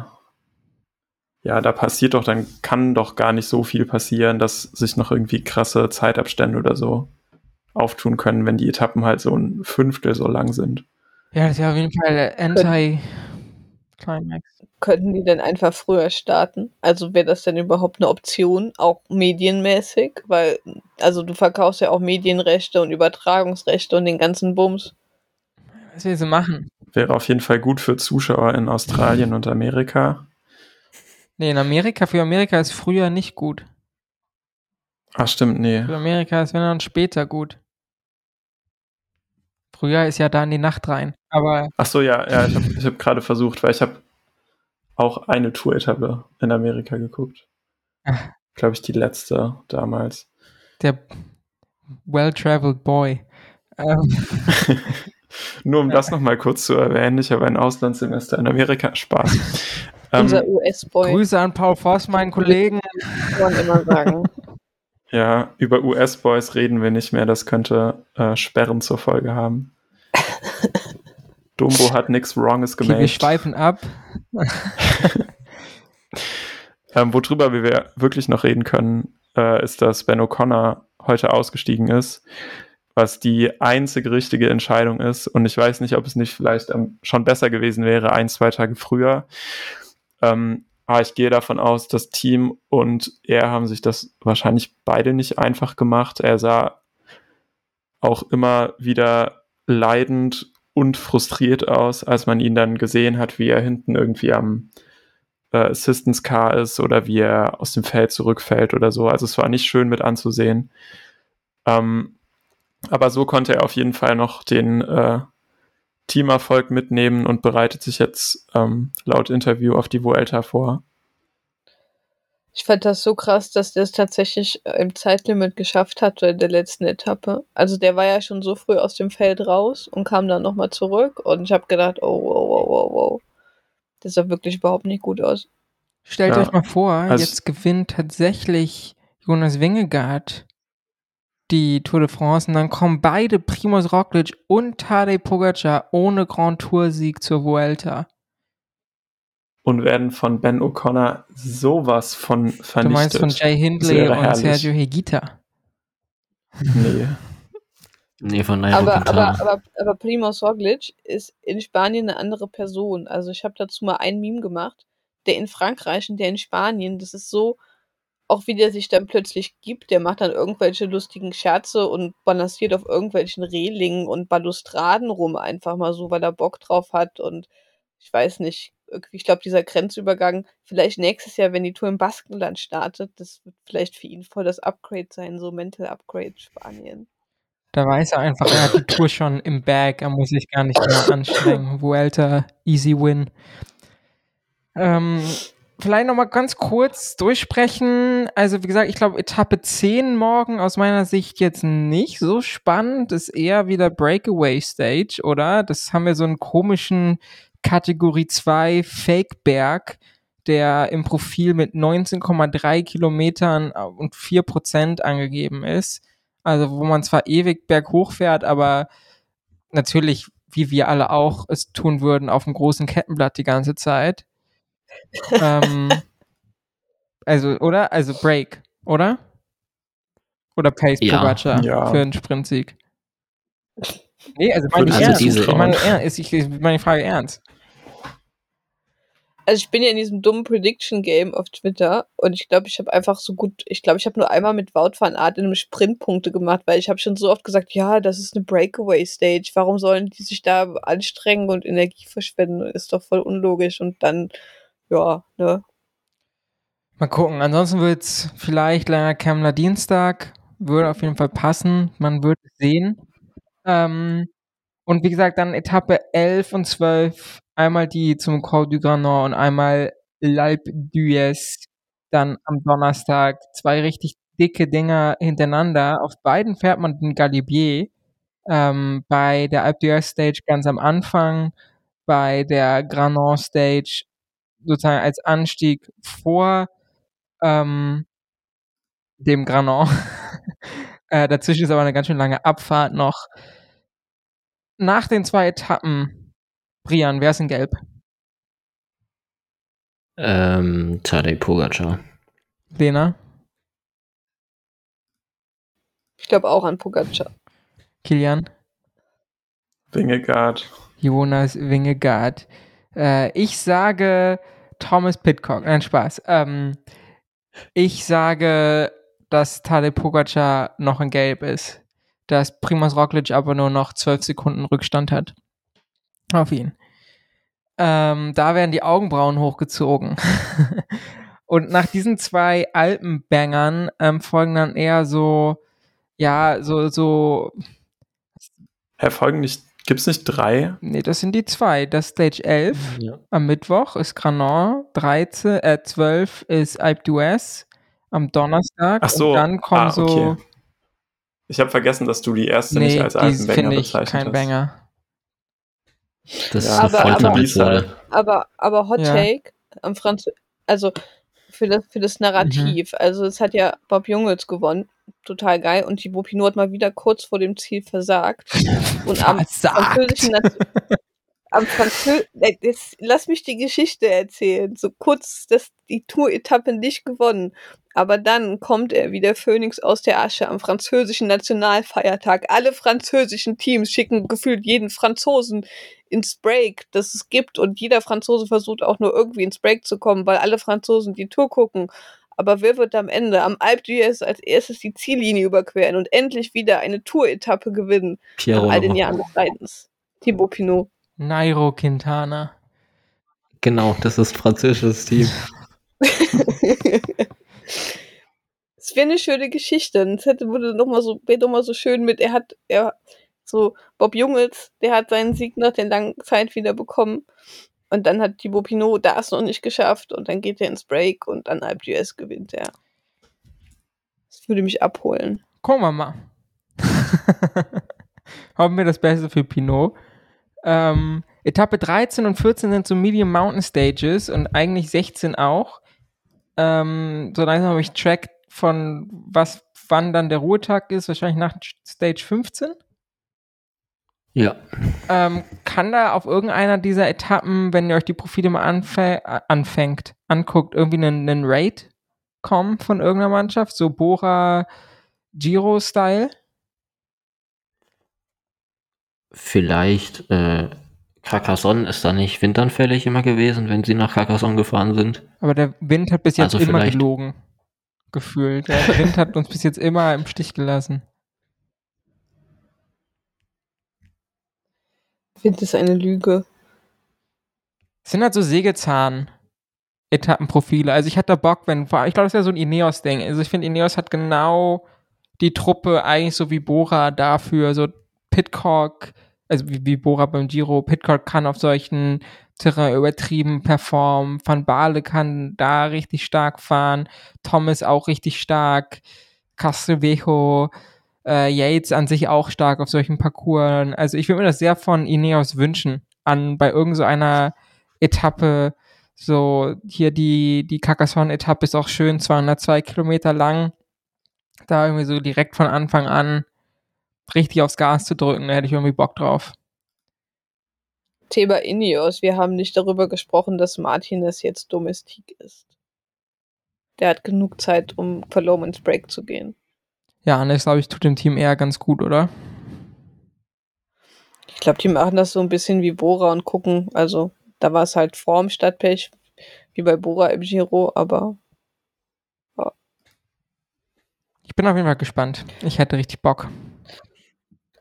ja, da passiert doch, dann kann doch gar nicht so viel passieren, dass sich noch irgendwie krasse Zeitabstände oder so auftun können, wenn die Etappen halt so ein Fünftel so lang sind. Ja, das ist ja auf jeden Fall Anti-Climax. Könnten die denn einfach früher starten? Also wäre das denn überhaupt eine Option, auch medienmäßig? Weil, also du verkaufst ja auch Medienrechte und Übertragungsrechte und den ganzen Bums. Was will sie machen? Wäre auf jeden Fall gut für Zuschauer in Australien und Amerika. Nee, in Amerika, für Amerika ist früher nicht gut. Ach, stimmt, nee. Für Amerika ist wenn dann später gut. Früher ist ja da in die Nacht rein. Aber. Ach so, ja, ja, ich habe hab gerade versucht, weil ich habe auch eine Tour-Etappe in Amerika geguckt. Glaube ich, die letzte damals. Der well-traveled boy. Ähm. (laughs) Nur um ja. (laughs) das nochmal kurz zu erwähnen, ich habe ein Auslandssemester in Amerika. Spaß. Unser ähm, US-Boy. Grüße an Paul Voss, meinen Kollegen. Immer sagen. (laughs) Ja, über US-Boys reden wir nicht mehr. Das könnte äh, Sperren zur Folge haben. (laughs) Dumbo hat nichts Wronges gemacht. Okay, wir schweifen ab. (laughs) ähm, worüber wir wirklich noch reden können, äh, ist, dass Ben O'Connor heute ausgestiegen ist, was die einzige richtige Entscheidung ist. Und ich weiß nicht, ob es nicht vielleicht ähm, schon besser gewesen wäre, ein, zwei Tage früher. Ähm, aber ich gehe davon aus, das Team und er haben sich das wahrscheinlich beide nicht einfach gemacht. Er sah auch immer wieder leidend und frustriert aus, als man ihn dann gesehen hat, wie er hinten irgendwie am äh, Assistance Car ist oder wie er aus dem Feld zurückfällt oder so. Also es war nicht schön mit anzusehen. Ähm, aber so konnte er auf jeden Fall noch den äh, Teamerfolg mitnehmen und bereitet sich jetzt ähm, laut Interview auf die Vuelta vor. Ich fand das so krass, dass der es tatsächlich im Zeitlimit geschafft hat in der letzten Etappe. Also der war ja schon so früh aus dem Feld raus und kam dann nochmal zurück und ich habe gedacht, oh, wow, wow, wow, wow. Das sah wirklich überhaupt nicht gut aus. Stellt ja. euch mal vor, also jetzt gewinnt tatsächlich Jonas Wingegaard die Tour de France und dann kommen beide Primoz Roglic und Tadej Pogacar ohne Grand Tour Sieg zur Vuelta. Und werden von Ben O'Connor sowas von vernichtet. Du meinst von Jay Hindley und Sergio Hegita? Nee. Nee, von Nairo aber, aber, aber, aber Primoz Roglic ist in Spanien eine andere Person. Also ich habe dazu mal ein Meme gemacht. Der in Frankreich und der in Spanien, das ist so, auch wie der sich dann plötzlich gibt. Der macht dann irgendwelche lustigen Scherze und balanciert auf irgendwelchen Rehlingen und Balustraden rum, einfach mal so, weil er Bock drauf hat. Und ich weiß nicht, ich glaube, dieser Grenzübergang, vielleicht nächstes Jahr, wenn die Tour im Baskenland startet, das wird vielleicht für ihn voll das Upgrade sein, so Mental Upgrade Spanien. Da weiß er einfach, er hat die Tour schon im Bag, er muss sich gar nicht mehr anstrengen. Vuelta, easy win. Ähm, vielleicht nochmal ganz kurz durchsprechen. Also, wie gesagt, ich glaube, Etappe 10 morgen aus meiner Sicht jetzt nicht so spannend. Ist eher wieder Breakaway Stage, oder? Das haben wir so einen komischen Kategorie 2 Fake-Berg, der im Profil mit 19,3 Kilometern und 4 Prozent angegeben ist. Also wo man zwar ewig berghoch fährt, aber natürlich, wie wir alle auch es tun würden, auf dem großen Kettenblatt die ganze Zeit. Ähm, also, oder? Also Break, oder? Oder Pace Ja. Pogacar Ja. für einen Sprintsieg. Nee, also meine ich ernst. diese- ich meine ernst. Ich, ich meine Frage ernst. Also ich bin ja in diesem dummen Prediction Game auf Twitter und ich glaube, ich habe einfach so gut, ich glaube, ich habe nur einmal mit Wout van Aert in einem Sprint Punkte gemacht, weil ich habe schon so oft gesagt, ja, das ist eine Breakaway Stage, warum sollen die sich da anstrengen und Energie verschwenden? Ist doch voll unlogisch und dann, ja, ne. Mal gucken. Ansonsten wird es vielleicht leider Kemmler Dienstag. Würde auf jeden Fall passen. Man wird es sehen. Ähm, und wie gesagt, dann Etappe 11 und 12. Einmal die zum Col du Granon und einmal L'Alpe d'Huez. Dann am Donnerstag zwei richtig dicke Dinger hintereinander. Auf beiden fährt man den Galibier. Ähm, bei der Alpe d'Huez Stage ganz am Anfang. Bei der Granon Stage sozusagen als Anstieg vor ähm, dem Granon. (laughs) äh, dazwischen ist aber eine ganz schön lange Abfahrt noch. Nach den zwei Etappen, Brian, wer ist in Gelb? Ähm, Tadej Pogacar. Lena, Ich glaube auch an Pogacar. Kilian, Wingegaard. Jonas Wingegaard. Äh, ich sage Thomas Pitcock. Nein, Spaß. Ähm, ich sage, dass Tadej Pogacar noch in Gelb ist. Dass Primoz Roglic aber nur noch 12 Sekunden Rückstand hat. Auf ihn. Ähm, da werden die Augenbrauen hochgezogen. (laughs) Und nach diesen zwei Alpenbangern ähm, folgen dann eher so, ja, so, so, Herr Folgen nicht, gibt's nicht drei? nee, das sind die zwei. Das Stage 11 Ja. am Mittwoch ist Granon, 13, äh, 12 ist Alpe d'Huez am Donnerstag. Ach so, Und dann kommen ah, so, okay. Ich habe vergessen, dass du die erste nee, nicht als Alpenbanger finde ich bezeichnet kein hast. Banger. Das ist Ja, eine aber- aber-. Aber, aber Hot Ja. Take am Franz also für das, für das Narrativ. Mhm. Also es hat ja Bob Jungels gewonnen. Total geil. Und Thibaut Pinot hat mal wieder kurz vor dem Ziel versagt. (laughs) Und am Versagt. französischen Nation- am Franzö äh, jetzt, lass mich die Geschichte erzählen. So kurz, dass die Tour-Etappe nicht gewonnen. Aber dann kommt er wie der Phönix aus der Asche am französischen Nationalfeiertag. Alle französischen Teams schicken gefühlt jeden Franzosen ins Break, das es gibt. Und jeder Franzose versucht auch nur irgendwie ins Break zu kommen, weil alle Franzosen die Tour gucken. Aber wer wird am Ende am Alpe d'Huez als erstes die Ziellinie überqueren und endlich wieder eine Tour-Etappe gewinnen? Pierre Nach all den. Jahren des Leidens. Thibaut Pinot. Nairo Quintana. Genau, das ist französisches Team. (laughs) Es wäre eine schöne Geschichte. Es hätte wurde noch mal so, wäre noch mal so schön mit, er hat, er, so, Bob Jungels, der hat seinen Sieg nach der langen Zeit wieder bekommen. Und dann hat Thibaut Pinot das noch nicht geschafft und dann geht er ins Break und dann Alpe d'Huez gewinnt er. Das würde mich abholen. Gucken wir mal. (laughs) Hoffen wir das Beste für Pinot. Ähm, Etappe 13 und 14 sind so Medium Mountain Stages und eigentlich 16 auch. Ähm, so langsam habe ich Track von was, wann dann der Ruhetag ist, wahrscheinlich nach Stage 15. Ja. Ähm, kann da auf irgendeiner dieser Etappen, wenn ihr euch die Profile mal anfä äh, anfängt, anguckt, irgendwie einen, einen Raid kommen von irgendeiner Mannschaft? So Bora Giro-Style? Vielleicht, äh, Carcassonne ist da nicht windanfällig immer gewesen, wenn sie nach Carcassonne gefahren sind. Aber der Wind hat bis jetzt Also immer gelogen. Gefühlt. Der Wind hat uns bis jetzt immer im Stich gelassen. Wind ist eine Lüge. Es sind halt so Sägezahn-Etappenprofile. Also ich hatte Bock, wenn, ich glaube, das ist ja so ein Ineos-Ding. Also ich finde, Ineos hat genau die Truppe eigentlich so wie Bora dafür. So Pitcock, also wie, wie Bora beim Giro. Pitcock kann auf solchen Terrain übertrieben performen. Van Baale kann da richtig stark fahren. Thomas auch richtig stark. Castelvejo, äh, Yates an sich auch stark auf solchen Parcours. Also ich würde mir das sehr von Ineos wünschen, an bei irgend so Etappe, so hier die, die Carcassonne-Etappe ist auch schön, 202 Kilometer lang. da irgendwie so direkt von Anfang an richtig aufs Gas zu drücken, da hätte ich irgendwie Bock drauf. Thema Ineos. Wir haben nicht darüber gesprochen, dass Martinez jetzt Domestik ist. Der hat genug Zeit, um verloren ins Break zu gehen. Ja, und das glaube ich, tut dem Team eher ganz gut, oder? Ich glaube, die machen das so ein bisschen wie Bora und gucken. Also, da war es halt Form statt Pech, wie bei Bora im Giro, aber. Ja. Ich bin auf jeden Fall gespannt. Ich hätte richtig Bock.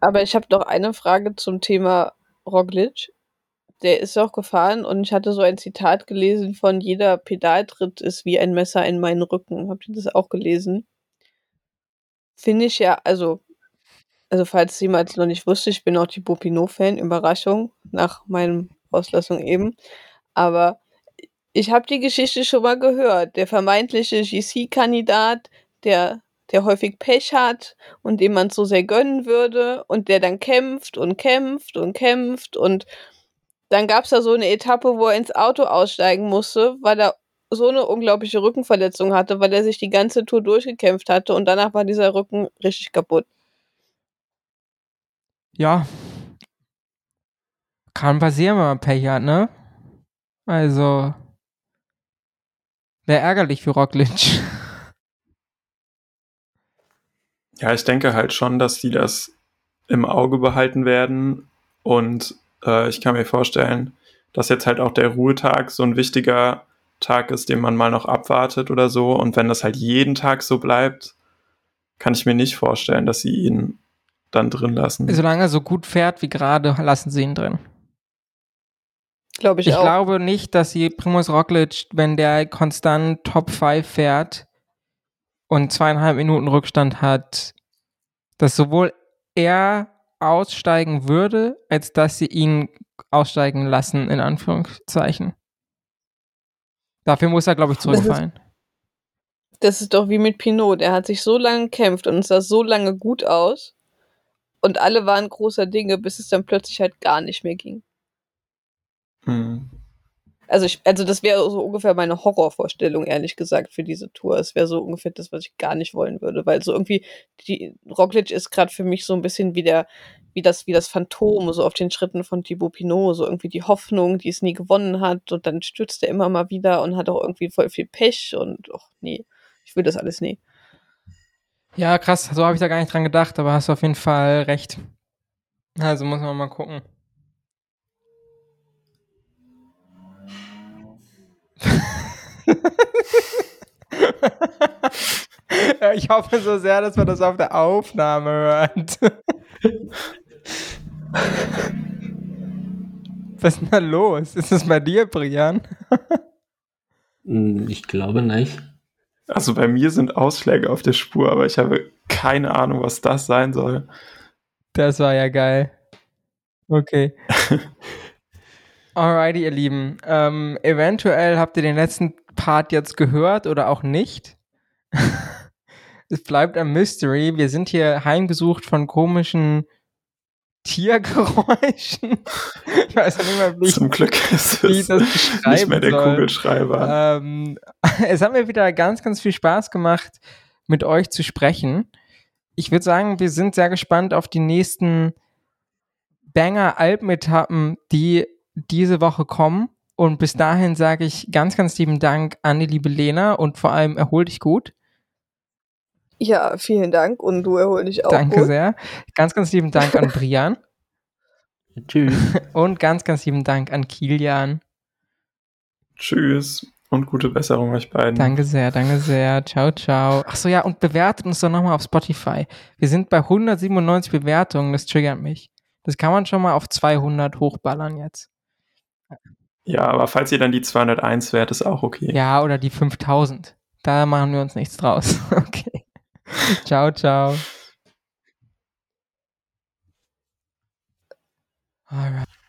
Aber ich habe noch eine Frage zum Thema Roglic. Der ist auch gefahren und ich hatte so ein Zitat gelesen von jeder Pedaltritt ist wie ein Messer in meinen Rücken. Habt ihr das auch gelesen? Finde ich ja, also also falls jemand noch nicht wusste, ich bin auch die Bopino-Fan, Überraschung, nach meinem Auslassung eben. Aber ich habe die Geschichte schon mal gehört. Der vermeintliche GC-Kandidat, der, der häufig Pech hat und dem man so sehr gönnen würde und der dann kämpft und kämpft und kämpft und dann gab es da so eine Etappe, wo er ins Auto aussteigen musste, weil er so eine unglaubliche Rückenverletzung hatte, weil er sich die ganze Tour durchgekämpft hatte und danach war dieser Rücken richtig kaputt ja, kann passieren, wenn man Pech hat, ne? Also, wäre ärgerlich für Roglic. (laughs) Ja, ich denke halt schon, dass die das im Auge behalten werden und äh, ich kann mir vorstellen, dass jetzt halt auch der Ruhetag so ein wichtiger Tag ist, den man mal noch abwartet oder so und wenn das halt jeden Tag so bleibt, kann ich mir nicht vorstellen, dass sie ihn dann drin lassen. Solange er so gut fährt wie gerade, lassen sie ihn drin. Glaube ich, ich auch. glaube nicht, dass sie Primus Roglic, wenn der konstant Top 5 fährt und zweieinhalb Minuten Rückstand hat, dass sowohl er aussteigen würde, als dass sie ihn aussteigen lassen, in Anführungszeichen. Dafür muss er, glaube ich, zurückfallen. Das ist, das ist doch wie mit Pinot. Er hat sich so lange gekämpft und es sah so lange gut aus. Und alle waren großer Dinge, bis es dann plötzlich halt gar nicht mehr ging. Hm. Also, ich, also das wäre so ungefähr meine Horrorvorstellung, ehrlich gesagt, für diese Tour. Es wäre so ungefähr das, was ich gar nicht wollen würde, weil so irgendwie die Roglic ist gerade für mich so ein bisschen wie der, wie das, wie das Phantom, so auf den Schritten von Thibaut Pinot, so irgendwie die Hoffnung, die es nie gewonnen hat und dann stürzt er immer mal wieder und hat auch irgendwie voll viel Pech und ach nee, ich will das alles nie. Ja, krass, so habe ich da gar nicht dran gedacht, aber hast du auf jeden Fall recht. Also muss man mal gucken. (laughs) ich hoffe so sehr, dass man das auf der Aufnahme hört. (laughs) Was ist denn da los? Ist das bei dir, Brian? Hm, ich glaube nicht. Also bei mir sind Ausschläge auf der Spur, aber ich habe keine Ahnung, was das sein soll. Das war ja geil. Okay. (laughs) Alrighty, ihr Lieben. Ähm, eventuell habt ihr den letzten Part jetzt gehört oder auch nicht. (laughs) es bleibt ein Mystery. Wir sind hier heimgesucht von komischen Tiergeräuschen. (laughs) Ich weiß nicht mehr, wie, Zum Glück ist es nicht mehr der soll. Kugelschreiber. Ähm, (laughs) es hat mir wieder ganz, ganz viel Spaß gemacht, mit euch zu sprechen. Ich würde sagen, wir sind sehr gespannt auf die nächsten Banger-Alpenetappen, die diese Woche kommen. Und bis dahin sage ich ganz, ganz lieben Dank an die liebe Lena und vor allem erhol dich gut. Ja, vielen Dank und du erhol dich auch. Danke gut. sehr. Ganz, ganz lieben Dank an (laughs) Brian. Tschüss. Und ganz, ganz lieben Dank an Kilian. Tschüss und gute Besserung euch beiden. Danke sehr, danke sehr. Ciao, ciao. Achso, ja, und bewertet uns doch nochmal auf Spotify. Wir sind bei 197 Bewertungen, das triggert mich. Das kann man schon mal auf 200 hochballern jetzt. Ja, aber falls ihr dann die 201 wärt, ist auch okay. Ja, oder die 5000. Da machen wir uns nichts draus. (laughs) okay. ciao, ciao. All right.